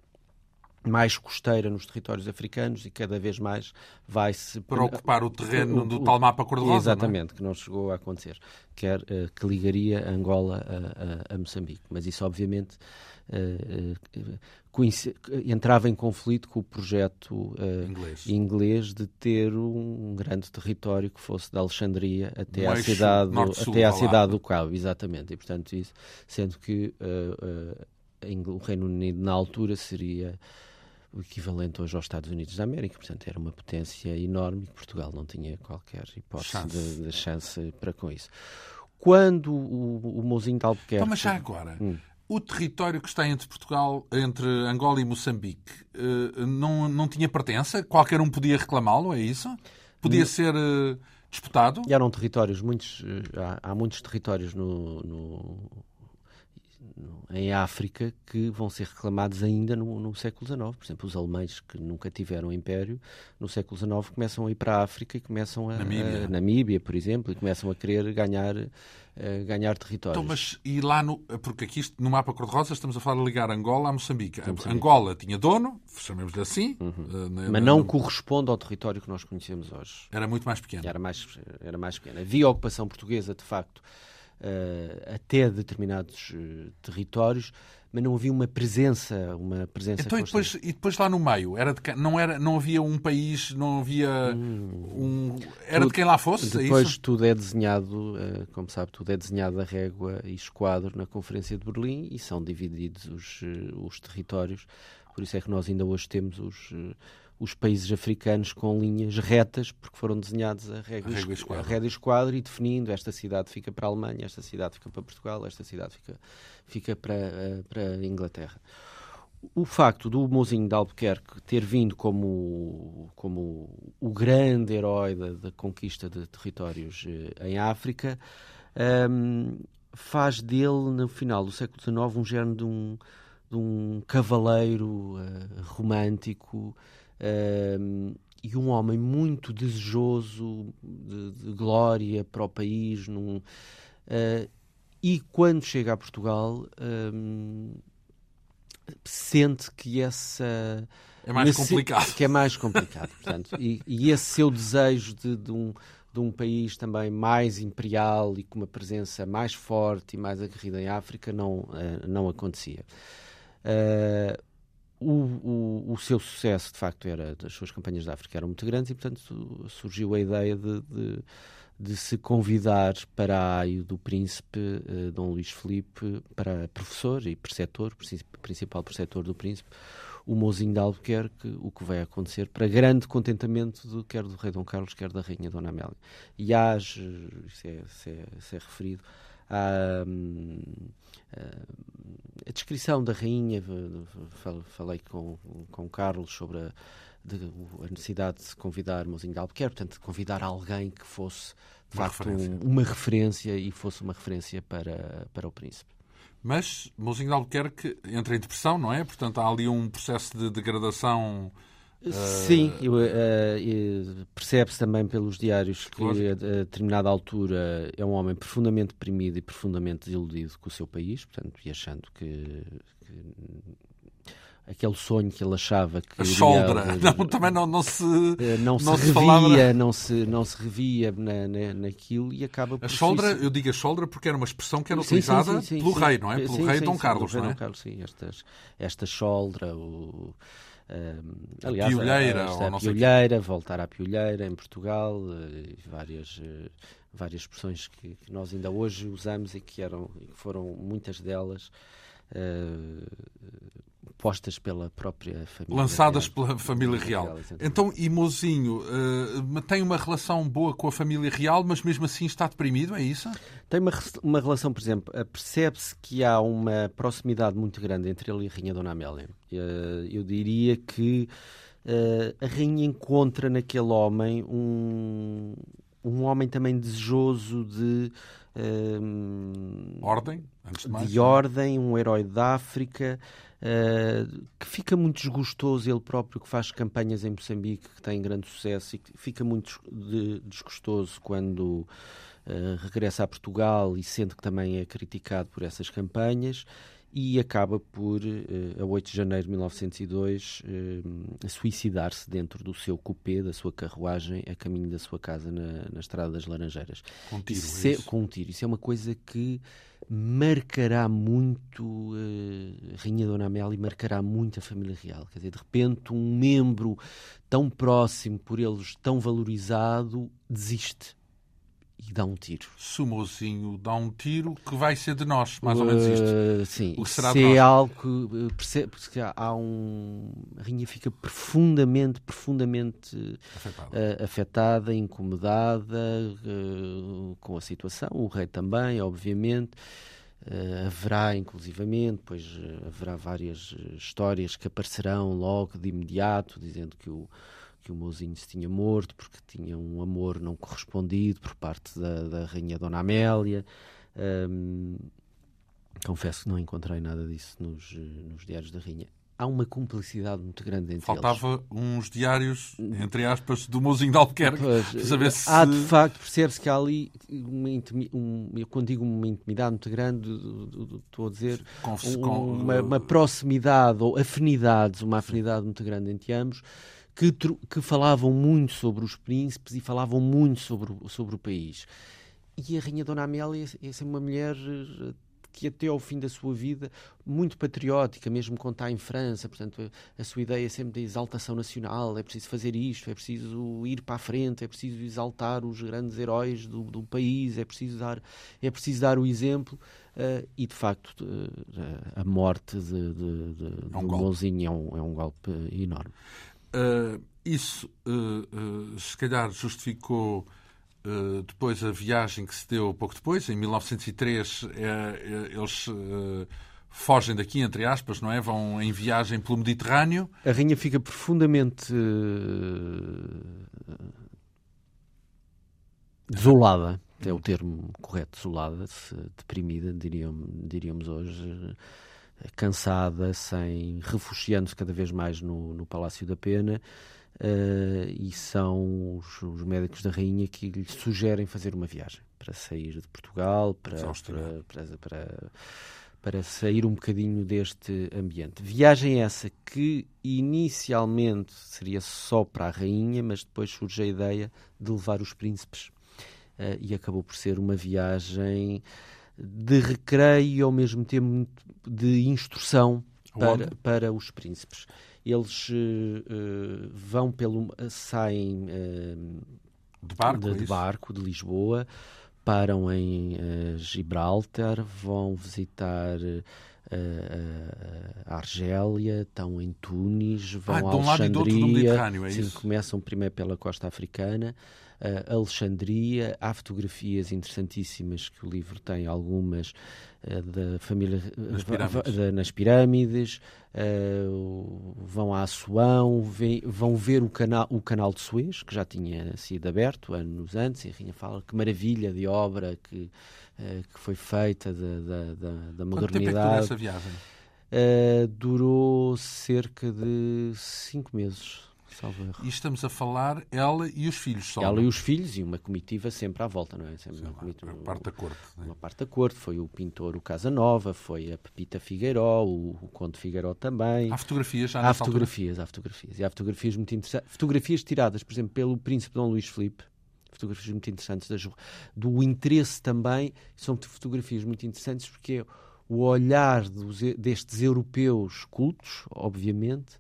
mais costeira nos territórios africanos e cada vez mais vai-se... Para ocupar o terreno do tal mapa cor-de-rosa, Exatamente, é? que não chegou a acontecer. Quer, uh, que ligaria Angola a, a, a, Moçambique. Mas isso, obviamente, uh, uh, entrava em conflito com o projeto inglês. inglês. de ter um grande território que fosse da Alexandria até à cidade, até à cidade do Cabo. Exatamente. E, portanto, isso, sendo que o Reino Unido, na altura, seria o equivalente hoje aos Estados Unidos da América, portanto era uma potência enorme e Portugal não tinha qualquer hipótese chance. De, de, chance para com isso. Quando o, o Mozinho de Albuquerque... Então, mas já agora, hum. o território que está entre Portugal, entre Angola e Moçambique, eh, não, não tinha pertença? Qualquer um podia reclamá-lo, é isso? Podia hum. ser eh, disputado? E eram territórios, muitos, eh, há, há muitos territórios no, no em África que vão ser reclamados ainda no, no, século XIX. Por exemplo, os alemães que nunca tiveram império, no século XIX começam a ir para a África e começam a Namíbia, a, Namíbia por exemplo, e começam a querer ganhar, ganhar territórios. Então, mas e lá no. Porque aqui no mapa cor-de-rosa estamos a falar de ligar Angola a Moçambique. Moçambique. Angola tinha dono, chamemos-lhe assim. Uhum. Uh, na, mas não na... corresponde ao território que nós conhecemos hoje. Era muito mais pequeno. Era mais, era mais pequeno. Havia ocupação portuguesa, de facto uh, até determinados uh, territórios, mas não havia uma presença, uma presença então, e depois, e depois lá no meio, era de, não, era, não havia um país, não havia hum, um... Era tudo, de quem lá fosse? É depois é tudo é desenhado, uh, como sabe, tudo é desenhado a régua e esquadro na Conferência de Berlim e são divididos os, os territórios. Por isso é que nós ainda hoje temos os os países africanos com linhas retas, porque foram desenhados a régua, a régua esquadro e definindo esta cidade fica para a Alemanha, esta cidade fica para Portugal, esta cidade fica, fica para, eh, para a Inglaterra. O facto do Mozinho de Albuquerque ter vindo como, como o grande herói da, da conquista de territórios eh, em África um, ehm, faz dele, no final do século XIX, um género de um, de um cavaleiro uh, romântico Uh, e um homem muito desejoso de, de glória para o país. Num, uh, e quando chega a Portugal, sente que essa. É mais complicado. Que é mais complicado, portanto. e, e, esse seu desejo de, de, um, de um país também mais imperial e com uma presença mais forte e mais aguerrida em África não, uh, não acontecia. Uh, o, o, seu sucesso, de facto, era as suas campanhas de África eram muito grandes e, portanto, surgiu a ideia de, de, de se convidar para a aio do príncipe uh, Dom Luís Felipe para professor e preceptor, principal preceptor do príncipe, o mozinho de Albuquerque, o que vai acontecer para grande contentamento do, quer do rei Dom Carlos, quer da rainha Dona Amélia. E há, isso é, isso é, isso é referido, a descrição da rainha, falei com, com Carlos sobre a, de, a necessidade de se convidar Mozinho de Albuquerque, portanto, de convidar alguém que fosse, de uma facto, referência. Um, uma referência e fosse uma referência para, para o príncipe. Mas Mozinho de Albuquerque entra em depressão, não é? Portanto, há ali um processo de degradação Sim, uh, percebe-se também pelos diários que a, a determinada altura é um homem profundamente deprimido e profundamente desiludido com o seu país, portanto, e achando que, que aquele sonho que ele achava que a soldra não, também não, não se eh, não, não se, se, revia não se não se revia na, na, naquilo e acaba a soldra eu digo a soldra porque era uma expressão que era sim, utilizada sim, sim, pelo rei não é? Pelo rei Dom Carlos não é? Dom Carlos sim estas esta soldra o Uh, aliás, a piolheira, a, a, piolheira voltar à piolheira em Portugal, uh, várias, uh, várias expressões que, que, nós ainda hoje usamos e que, eram, que foram muitas delas postas pela própria família. Lançadas real. pela família real. real então, e Mozinho uh, tem uma relação boa com a família real, mas mesmo assim está deprimido, é isso? Tem uma, uma relação, por exemplo, uh, percebe-se que há uma proximidade muito grande entre ele e a Rainha Dona Amélia. Uh, eu diria que a Rainha encontra naquele homem um, um homem também desejoso de. ordem, antes de mais. De ordem, um herói da África. Uh, que fica muito desgostoso ele próprio que faz campanhas em Moçambique que tem grande sucesso e que fica muito desgostoso quando uh, regressa a Portugal e sente que também é criticado por essas campanhas e acaba por, a 8 de janeiro de 1902, suicidar-se dentro do seu coupé, da sua carruagem, a caminho da sua casa na, na Estrada das Laranjeiras. Com tiro, isso é, Com um tiro. Isso é uma coisa que marcará muito uh, Rainha Dona Amélia e marcará muito a família real. Quer dizer, de repente, um membro tão próximo, por eles tão valorizado, desiste e dá um tiro. Sumozinho dá um tiro que vai ser de nós, mais ou menos isto. Uh, sim, o que será de é nós. é algo que percebe, que há um. A rainha fica profundamente, profundamente afetada, uh, afetada incomodada uh, com a situação. O rei também, obviamente. Uh, haverá, inclusivamente, pois uh, haverá várias histórias que aparecerão logo de imediato, dizendo que o, que o mozinho se tinha morto porque tinha um amor não correspondido por parte da, da rainha Dona Amélia. Um, confesso que não encontrei nada disso nos, nos diários da rainha há uma cumplicidade muito grande entre Faltava eles. uns diários, entre aspas, do Mozinho de Albuquerque. Pois, saber se... Há, de facto, percebe-se que há ali, uma intimi... um, eu quando digo uma intimidade muito grande, estou a dizer com, um, uma, uma, proximidade ou afinidades, uma afinidade muito grande entre ambos, que, que falavam muito sobre os príncipes e falavam muito sobre, sobre o país. E a Rainha Dona Amélia é, é uma mulher eh, que até ao fim da sua vida, muito patriótica, mesmo quando está em França, portanto, a, a sua ideia é sempre de exaltação nacional, é preciso fazer isto, é preciso ir para a frente, é preciso exaltar os grandes heróis do, do país, é preciso dar, é preciso dar o exemplo, uh, e de facto uh, a morte de, de, de, é um do Mouzinho é um, é um golpe enorme. Uh, isso, uh, uh, se calhar, justificou depois a viagem que se deu pouco depois, em 1903, eles fogem daqui, entre aspas, não é? Vão em viagem pelo Mediterrâneo. A rainha fica profundamente desolada, é o termo correto, desolada, deprimida, diríamos, diríamos hoje cansada, sem refugiando-se cada vez mais no, no Palácio da Pena. Uh, e são os, os, médicos da rainha que lhe sugerem fazer uma viagem para sair de Portugal, para, para, para, para, para sair um bocadinho deste ambiente. Viagem essa que inicialmente seria só para a rainha, mas depois surge a ideia de levar os príncipes uh, e acabou por ser uma viagem de recreio e ao mesmo tempo de instrução para, para os príncipes. Eles uh, vão pelo. saem uh, de, barco, de, é de, barco de Lisboa, param em uh, Gibraltar, vão visitar a Argélia, estão em Tunis, vão ah, a Alexandria. Um é sim, começam primeiro pela costa africana uh, Alexandria. Há fotografias interessantíssimas que o livro tem, algumas uh, da família nas pirâmides, nas pirâmides uh, vão a Assuão, vem, vão ver o canal, o canal de Suez, que já tinha sido aberto anos antes, e a Rainha fala que maravilha de obra que, que foi feita da, da, da modernidade. Quanto tempo é que essa viagem? durou cerca de cinco meses. E estamos a falar ela e os filhos só. Ela e os filhos e uma comitiva sempre à volta, não é? Sempre uma, comitiva, uma parte da corte. Uma parte da corte. Foi o pintor o Casanova, foi a Pepita Figueiró, o, o Conde Figueiró também. Há fotografias já Há fotografias, altura? há fotografias. E há fotografias muito interessantes. Fotografias tiradas, por exemplo, pelo Príncipe Dom Luís Filipe. Fotografias muito interessantes das, do interesse também. São fotografias muito interessantes porque o olhar dos, destes europeus cultos, obviamente,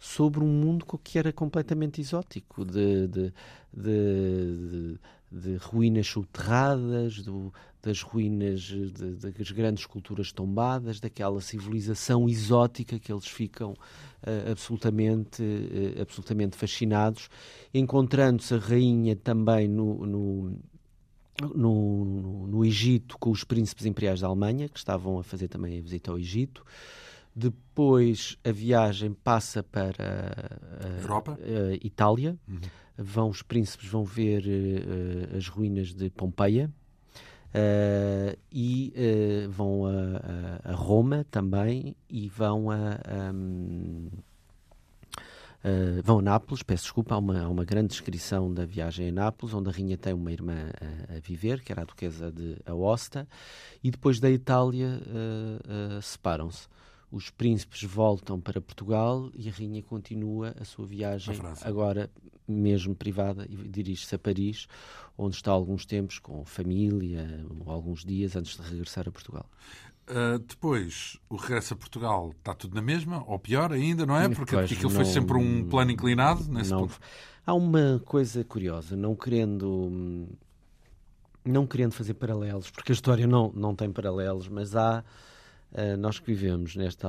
sobre um mundo que era completamente exótico, de, de, de, de ruínas subterradas, do, das ruínas das grandes culturas tombadas, daquela civilização exótica que eles ficam uh, absolutamente, uh, absolutamente fascinados, encontrando-se a rainha também no, no no, no, Egito com os príncipes imperiais da Alemanha, que estavam a fazer também a visita ao Egito. Depois a viagem passa para a, Europa? A Itália. Uhum. Vão, os príncipes vão ver uh, as ruínas de Pompeia. Uh, e uh, vão a, a, Roma também e vão a, Uh, vão a Nápoles, peço desculpa, há uma, há uma grande descrição da viagem a Nápoles, onde a rainha tem uma irmã a, a viver, que era a duquesa de Aosta, e depois da Itália separam-se. Os príncipes voltam para Portugal e a rainha continua a sua viagem, agora mesmo privada, e dirige-se a Paris, onde está alguns tempos com família, alguns dias antes de regressar a Portugal. Uh, depois, o regresso a Portugal está tudo na mesma, ou pior ainda, não é? Porque, pois, aquilo não, foi sempre um plano inclinado nesse não, ponto. Há uma coisa curiosa, não querendo não querendo fazer paralelos, porque a história não, não tem paralelos, mas há nós que vivemos nesta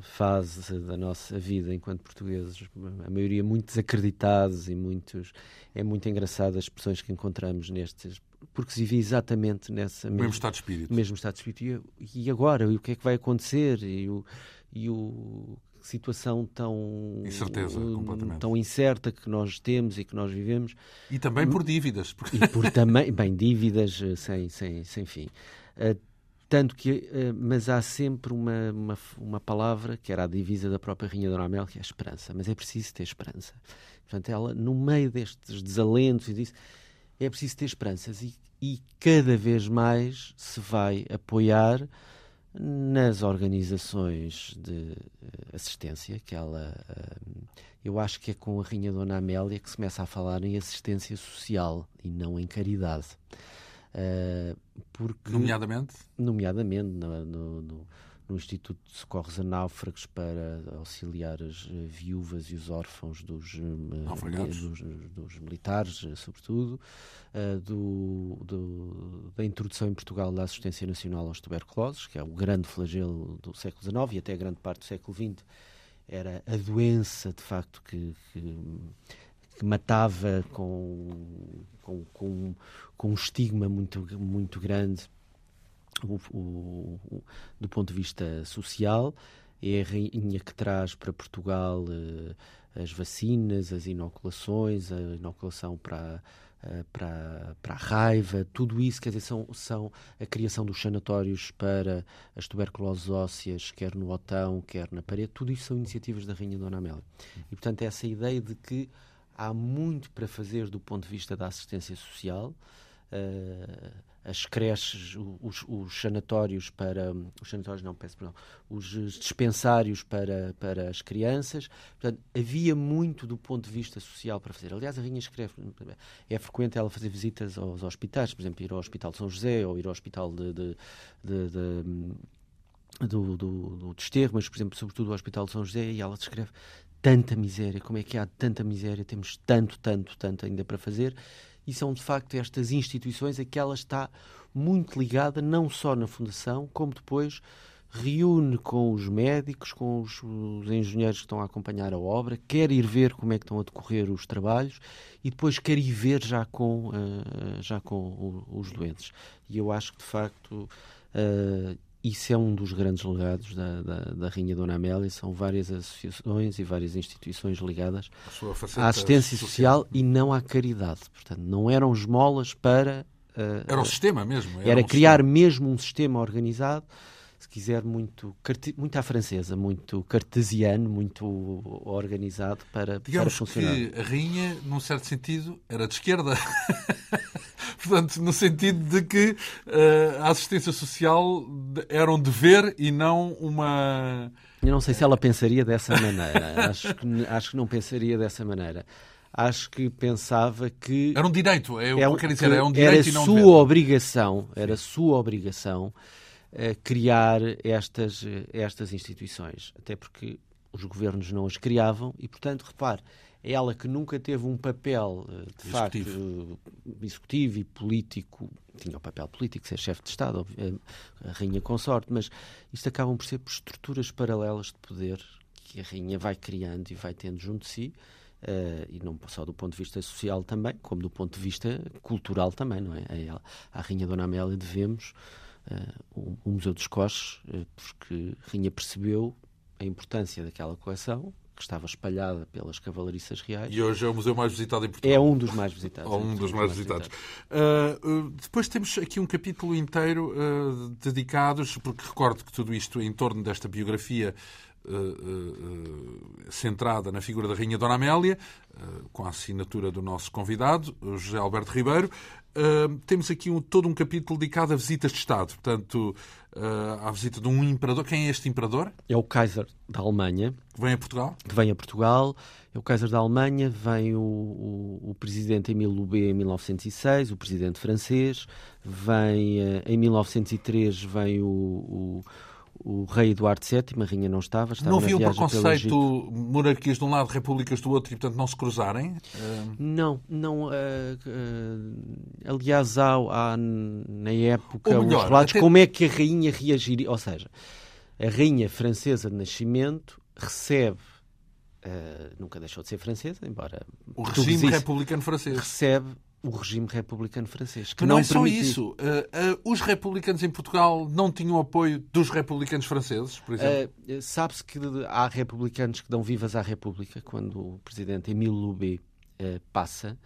fase da nossa vida enquanto portugueses, a maioria muito desacreditados e muitos é muito engraçado as expressões que encontramos nestes porque se vive exatamente nessa mesmo, mesmo estado de espírito. Mesmo estado de espírito. E, e agora? E o que é que vai acontecer? E o, e o situação tão incerteza completamente tão incerta que nós temos e que nós vivemos e também por dívidas porque... e por também bem dívidas eh, sem sem sem fim uh, tanto que uh, mas há sempre uma, uma, uma palavra que era a divisa da própria rainha Dona Amel que é a esperança. Mas é preciso ter esperança. Portanto ela no meio destes desalentos e disso é preciso ter esperanças. E, e cada vez mais se vai apoiar nas organizações de eh, assistência, que ela, eh, eu acho que é com a Rainha Dona Amélia que se começa a falar em assistência social e não em caridade. Eh, porque, nomeadamente? Nomeadamente no, no, no no Instituto de Socorros a Náufragos para auxiliar as eh, viúvas e os órfãos dos, eh, dos, dos, militares, eh, sobretudo, do, do, da introdução em Portugal da assistência nacional aos tuberculosos, que é o grande flagelo do século XIX e até grande parte do século XX, era a doença, de facto, que, que que matava com, com, com, com um estigma muito, muito grande o, o, o, do ponto de vista social, é a rainha que traz para Portugal uh, as vacinas, as inoculações, a inoculação para, uh, para, para a raiva, tudo isso, quer dizer, são, são a criação dos sanatórios para as tuberculoses ósseas, quer no Otão, quer na parede, tudo isso são iniciativas da Rainha Dona Amélia. E, portanto, essa ideia de que há muito para fazer do ponto de vista da assistência social. Uh, as creches, os, os, sanatórios para os sanatórios não peço perdão, os dispensários para, para as crianças. Portanto, havia muito do ponto de vista social para fazer. Aliás, a Rainha escreve, é frequente ela fazer visitas aos hospitais, por exemplo, ir ao Hospital de São José ou ir ao Hospital de, de, de, de do, do, do Desterro, mas, por exemplo, sobretudo o Hospital de São José, e ela descreve tanta miséria, como é que há tanta miséria, temos tanto, tanto, tanto ainda para fazer, e são de facto estas instituições a que ela está muito ligada, não só na Fundação, como depois reúne com os médicos, com os, os, engenheiros que estão a acompanhar a obra, quer ir ver como é que estão a decorrer os trabalhos e depois quer ir ver já com, uh, já com os doentes. E eu acho que, de facto, uh, isso é um dos grandes legados da, da, da, Rainha Dona Amélia. São várias associações e várias instituições ligadas à assistência social, social, e não à caridade. Portanto, não eram esmolas para. Uh, era o sistema mesmo. Era, era um criar sistema. mesmo um sistema organizado, se quiser, muito, muito à francesa, muito cartesiano, muito organizado para, Digamos para funcionar. que a Rainha, num certo sentido, era de esquerda. Portanto, no sentido de que uh, a assistência social era um dever e não uma. Eu não sei se ela pensaria dessa maneira. acho, que, acho que não pensaria dessa maneira. Acho que pensava que. Era um direito, é, é, quero dizer, é um direito era e não sua dever. obrigação, era sua obrigação uh, criar estas, estas instituições. Até porque os governos não as criavam e, portanto, repare, ela que nunca teve um papel, eh, de executivo. facto, executivo e político, tinha o um papel político, ser chefe de Estado, a rainha consorte, mas isto acabam por ser por estruturas paralelas de poder que a rainha vai criando e vai tendo junto de si, uh, e não só do ponto de vista social também, como do ponto de vista cultural também, não é? A, ela, à rainha Dona Amélia devemos uh, o, Museu dos Coches, uh, porque a rainha percebeu a importância daquela coleção, que estava espalhada pelas cavalariças reais. E hoje é o museu mais visitado em Portugal. É um dos mais visitados. Ou um dos mais, mais visitados. visitados. Uh, depois temos aqui um capítulo inteiro uh, dedicados, porque recordo que tudo isto em torno desta biografia centrada na figura da Rainha Dona Amélia, com a assinatura do nosso convidado, José Alberto Ribeiro. Temos aqui um, todo um capítulo dedicado a visitas de Estado, portanto, à visita de um imperador. Quem é este imperador? É o Kaiser da Alemanha. Que vem a Portugal? Que vem a Portugal. É o Kaiser da Alemanha, vem o, o, o presidente Emile Loubet em 1906, o presidente francês, vem em 1903 vem o, o o rei Eduardo VII, a rainha não estava. estava não havia um preconceito, monarquias de um lado, repúblicas do outro, e portanto não se cruzarem? Não, não. Uh, uh, aliás, há, há, na época melhor, os relatos até... como é que a rainha reagiria. Ou seja, a rainha francesa de nascimento recebe. Uh, nunca deixou de ser francesa, embora. O regime republicano francês. Recebe o regime republicano francês. Que não, não é só isso. Uh, uh, os republicanos em Portugal não tinham apoio dos republicanos franceses, por exemplo? Uh, Sabe-se que há republicanos que dão vivas à República quando o presidente Emile Loubet passa.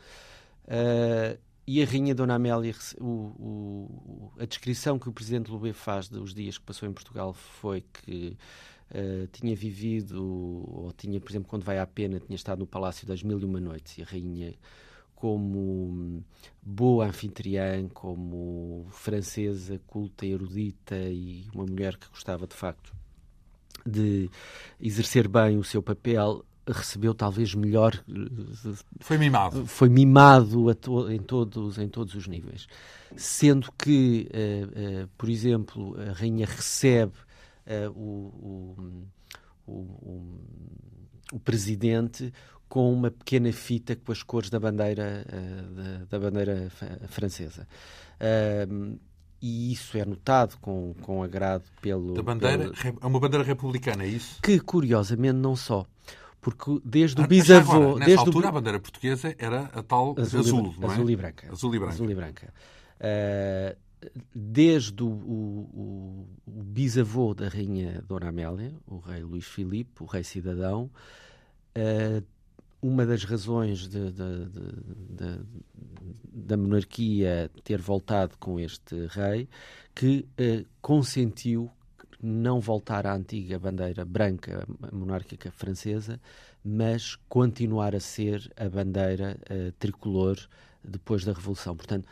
e a Rainha Dona Amélia, o, o, a descrição que o presidente Loubet faz dos dias que passou em Portugal foi que Uh, tinha vivido, ou tinha, por exemplo, quando vai à pena, tinha estado no Palácio das Mil e Uma Noites e a rainha como boa anfitriã, como francesa, culta, erudita e uma mulher que gostava de facto de exercer bem o seu papel, recebeu talvez melhor. Foi mimado. Foi mimado to, em, todos, em todos os níveis. Sendo que, uh, uh, por exemplo, a rainha recebe uh, o, o, o, o, presidente com uma pequena fita com as cores da bandeira, uh, da, da, bandeira francesa. Uh, e isso é notado com, com agrado pelo. Da bandeira, pelo... É uma bandeira republicana, é isso? Que, curiosamente, não só. Porque desde o ah, bisavô. Agora, nessa desde altura, o... a bandeira portuguesa era a tal azul, azul, não é? azul e branca. Azul e branca. Azul e branca. Uh, desde o, o, o, bisavô da rainha Dona Amélia, o rei Luís Filipe, o rei cidadão, uh, uma das razões de, de, de, da monarquia ter voltado com este rei, que eh, consentiu não voltar à antiga bandeira branca monárquica francesa, mas continuar a ser a bandeira eh, tricolor depois da Revolução. Portanto,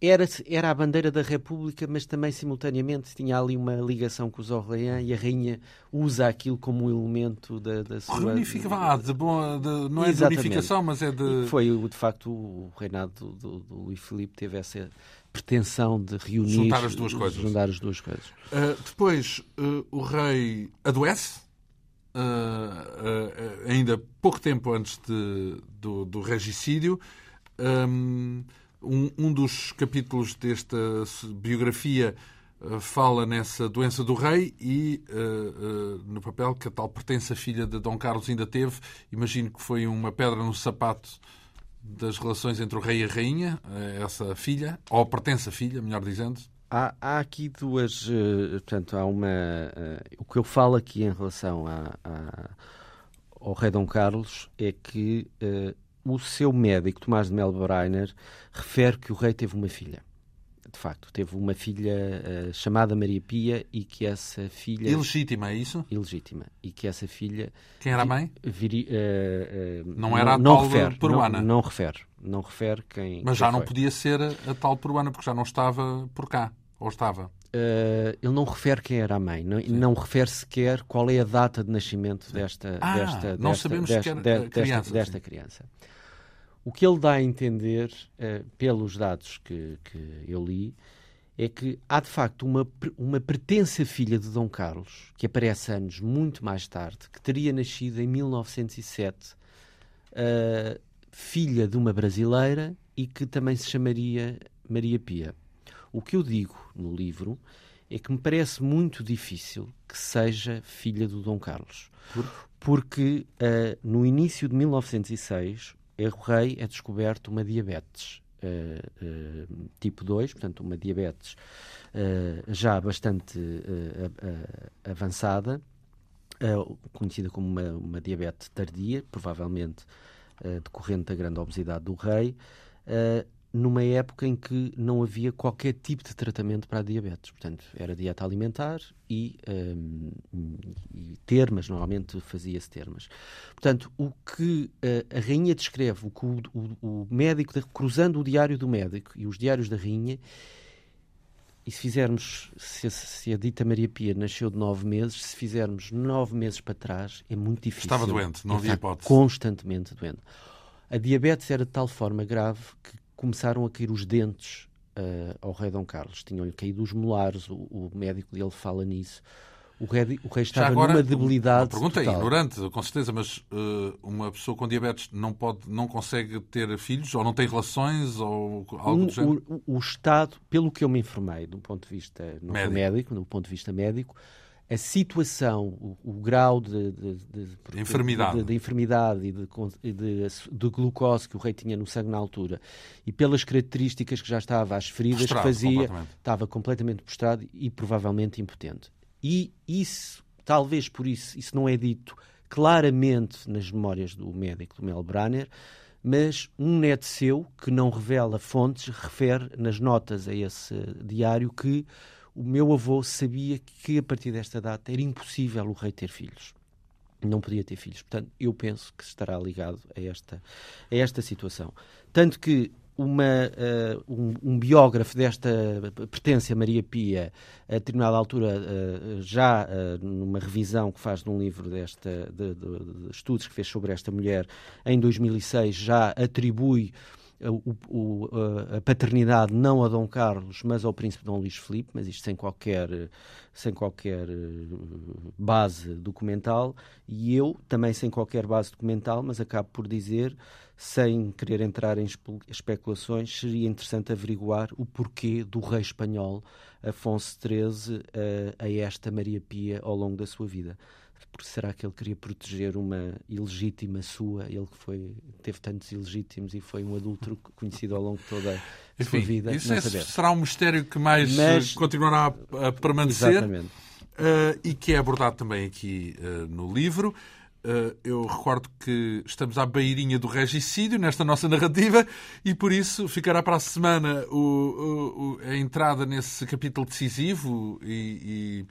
era, era a bandeira da República, mas também simultaneamente tinha ali uma ligação com os Orleans e a rainha usa aquilo como um elemento da, da sua. De bom, de, não é Exatamente. de unificação, mas é de. E foi de facto o reinado do, do, do Luís Filipe teve essa pretensão de reunir. Juntar as duas coisas. Juntar as duas coisas. Uh, depois uh, o rei adoece. Uh, ainda pouco tempo antes de, do, do regicídio. Um, um, um dos capítulos desta biografia uh, fala nessa doença do rei e uh, uh, no papel que a tal pertence à filha de Dom Carlos ainda teve. Imagino que foi uma pedra no sapato das relações entre o rei e a rainha, essa filha, ou pertence à filha, melhor dizendo. Há, há aqui duas. portanto, há uma. o que eu falo aqui em relação a, a, ao rei Dom Carlos é que o seu médico, Tomás de Melbreiner, refere que o rei teve uma filha. De facto, teve uma filha uh, chamada Maria Pia e que essa filha. Ilegítima, é isso? Ilegítima. E que essa filha. Quem era a mãe? Viri, uh, uh, não era a não, tal refere, peruana. Não, não, refere. Não refere quem. Mas já quem não foi. podia ser a tal peruana, porque já não estava por cá. Ou estava? Uh, ele não refere quem era a mãe, não, não, refere sequer qual é a data de nascimento desta, ah, desta, não desta, sabemos desta, desta, criança, desta, criança. O que ele dá a entender, uh, pelos dados que, que eu li, é que há de facto uma, uma pretensa filha de Dom Carlos, que aparece anos muito mais tarde, que teria nascido em 1907, uh, eh, filha de uma brasileira e que também se chamaria Maria Pia. O que eu digo no livro é que me parece muito difícil que seja filha do Dom Carlos. Porque uh, no início de 1906 erro rei é descoberto uma diabetes uh, uh, tipo 2, portanto, uma diabetes uh, já bastante avançada, conhecida como uma, uma, diabetes tardia, provavelmente decorrente da grande obesidade do rei. Numa época em que não havia qualquer tipo de tratamento para a diabetes. Portanto, era dieta alimentar e, um, e termas, normalmente fazia-se termas. Portanto, o que a, a rainha descreve, o que o, o, o médico, cruzando o diário do médico e os diários da rainha, e se fizermos, se, se, a dita Maria Pia nasceu de nove meses, se fizermos nove meses para trás, é muito difícil. Estava doente, não havia hipótese. Constantemente doente. A diabetes era de tal forma grave que começaram a cair os dentes uh, ao rei Dom Carlos. Tinham-lhe caído os molares, o, o, médico dele fala nisso. O rei, o rei estava agora, numa debilidade. A pergunta total. é ignorante, com certeza, mas uh, uma pessoa com diabetes não, pode, não consegue ter filhos ou não tem relações ou algo um, do género? O, o, Estado, pelo que eu me informei, do ponto de vista médico, médico do ponto de vista médico, a situação, o, o grau de, de, de, de enfermidade, de, enfermidade e de, de, glucose que o rei tinha no sangue na altura e pelas características que já estava às feridas prostrado, que fazia, completamente. estava completamente prostrado e provavelmente impotente. E isso, talvez por isso, isso não é dito claramente nas memórias do médico, do Mel Branner, mas um neto seu, que não revela fontes, refere nas notas a esse diário que o meu avô sabia que a partir desta data era impossível o rei ter filhos. Não podia ter filhos. Portanto, eu penso que estará ligado a esta, a esta situação. Tanto que uma, uh, um, um, biógrafo desta pertence a Maria Pia, a determinada altura, uh, já uh, numa revisão que faz de um livro desta, de, de, de, estudos que fez sobre esta mulher, em 2006, já atribui o, o, a paternidade não a Dom Carlos, mas ao príncipe Dom Luís Filipe, mas isto sem qualquer, sem qualquer eh, base documental, e eu também sem qualquer base documental, mas acabo por dizer, sem querer entrar em especulações, seria interessante averiguar o porquê do rei espanhol Afonso XIII a, a esta Maria Pia ao longo da sua vida porque será que ele queria proteger uma ilegítima sua? Ele que foi, teve tantos ilegítimos e foi um adulto conhecido ao longo de toda a Enfim, sua vida. Isso é, será um mistério que mais Mas, continuará a, a permanecer exatamente. Uh, e que é abordado também aqui uh, no livro. Uh, eu recordo que estamos à beirinha do regicídio nesta nossa narrativa e por isso ficará para a semana o, o, a entrada nesse capítulo decisivo e, e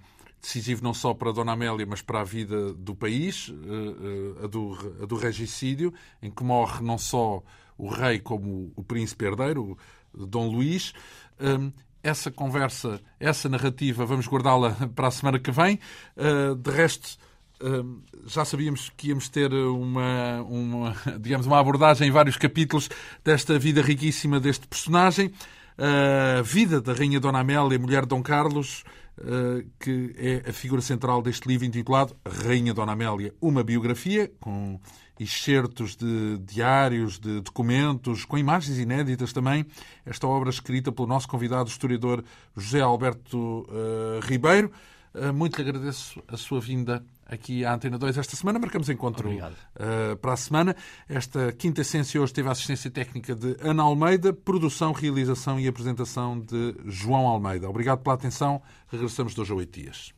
decisivo não só para Dona Amélia, mas para a vida do país, eh, eh, a do, a do regicídio, em que morre não só o rei como o príncipe herdeiro, Dom Luís. Ehm, essa conversa, essa narrativa, vamos guardá-la para a semana que vem. Eh, de resto, ehm, já sabíamos que íamos ter uma, uma, digamos, uma abordagem em vários capítulos desta vida riquíssima deste personagem. A vida da Rainha Dona Amélia, mulher de Dom Carlos, que é a figura central deste livro intitulado Rainha Dona Amélia, uma biografia, com excertos de diários, de documentos, com imagens inéditas também. Esta obra escrita pelo nosso convidado, historiador José Alberto uh, Ribeiro. Uh, muito lhe agradeço a sua vinda aqui à Antena 2 esta semana. Marcamos encontro uh, para a semana. Esta quinta essência hoje teve a assistência técnica de Ana Almeida, produção, realização e apresentação de João Almeida. Obrigado pela atenção. Regressamos dois a oito dias.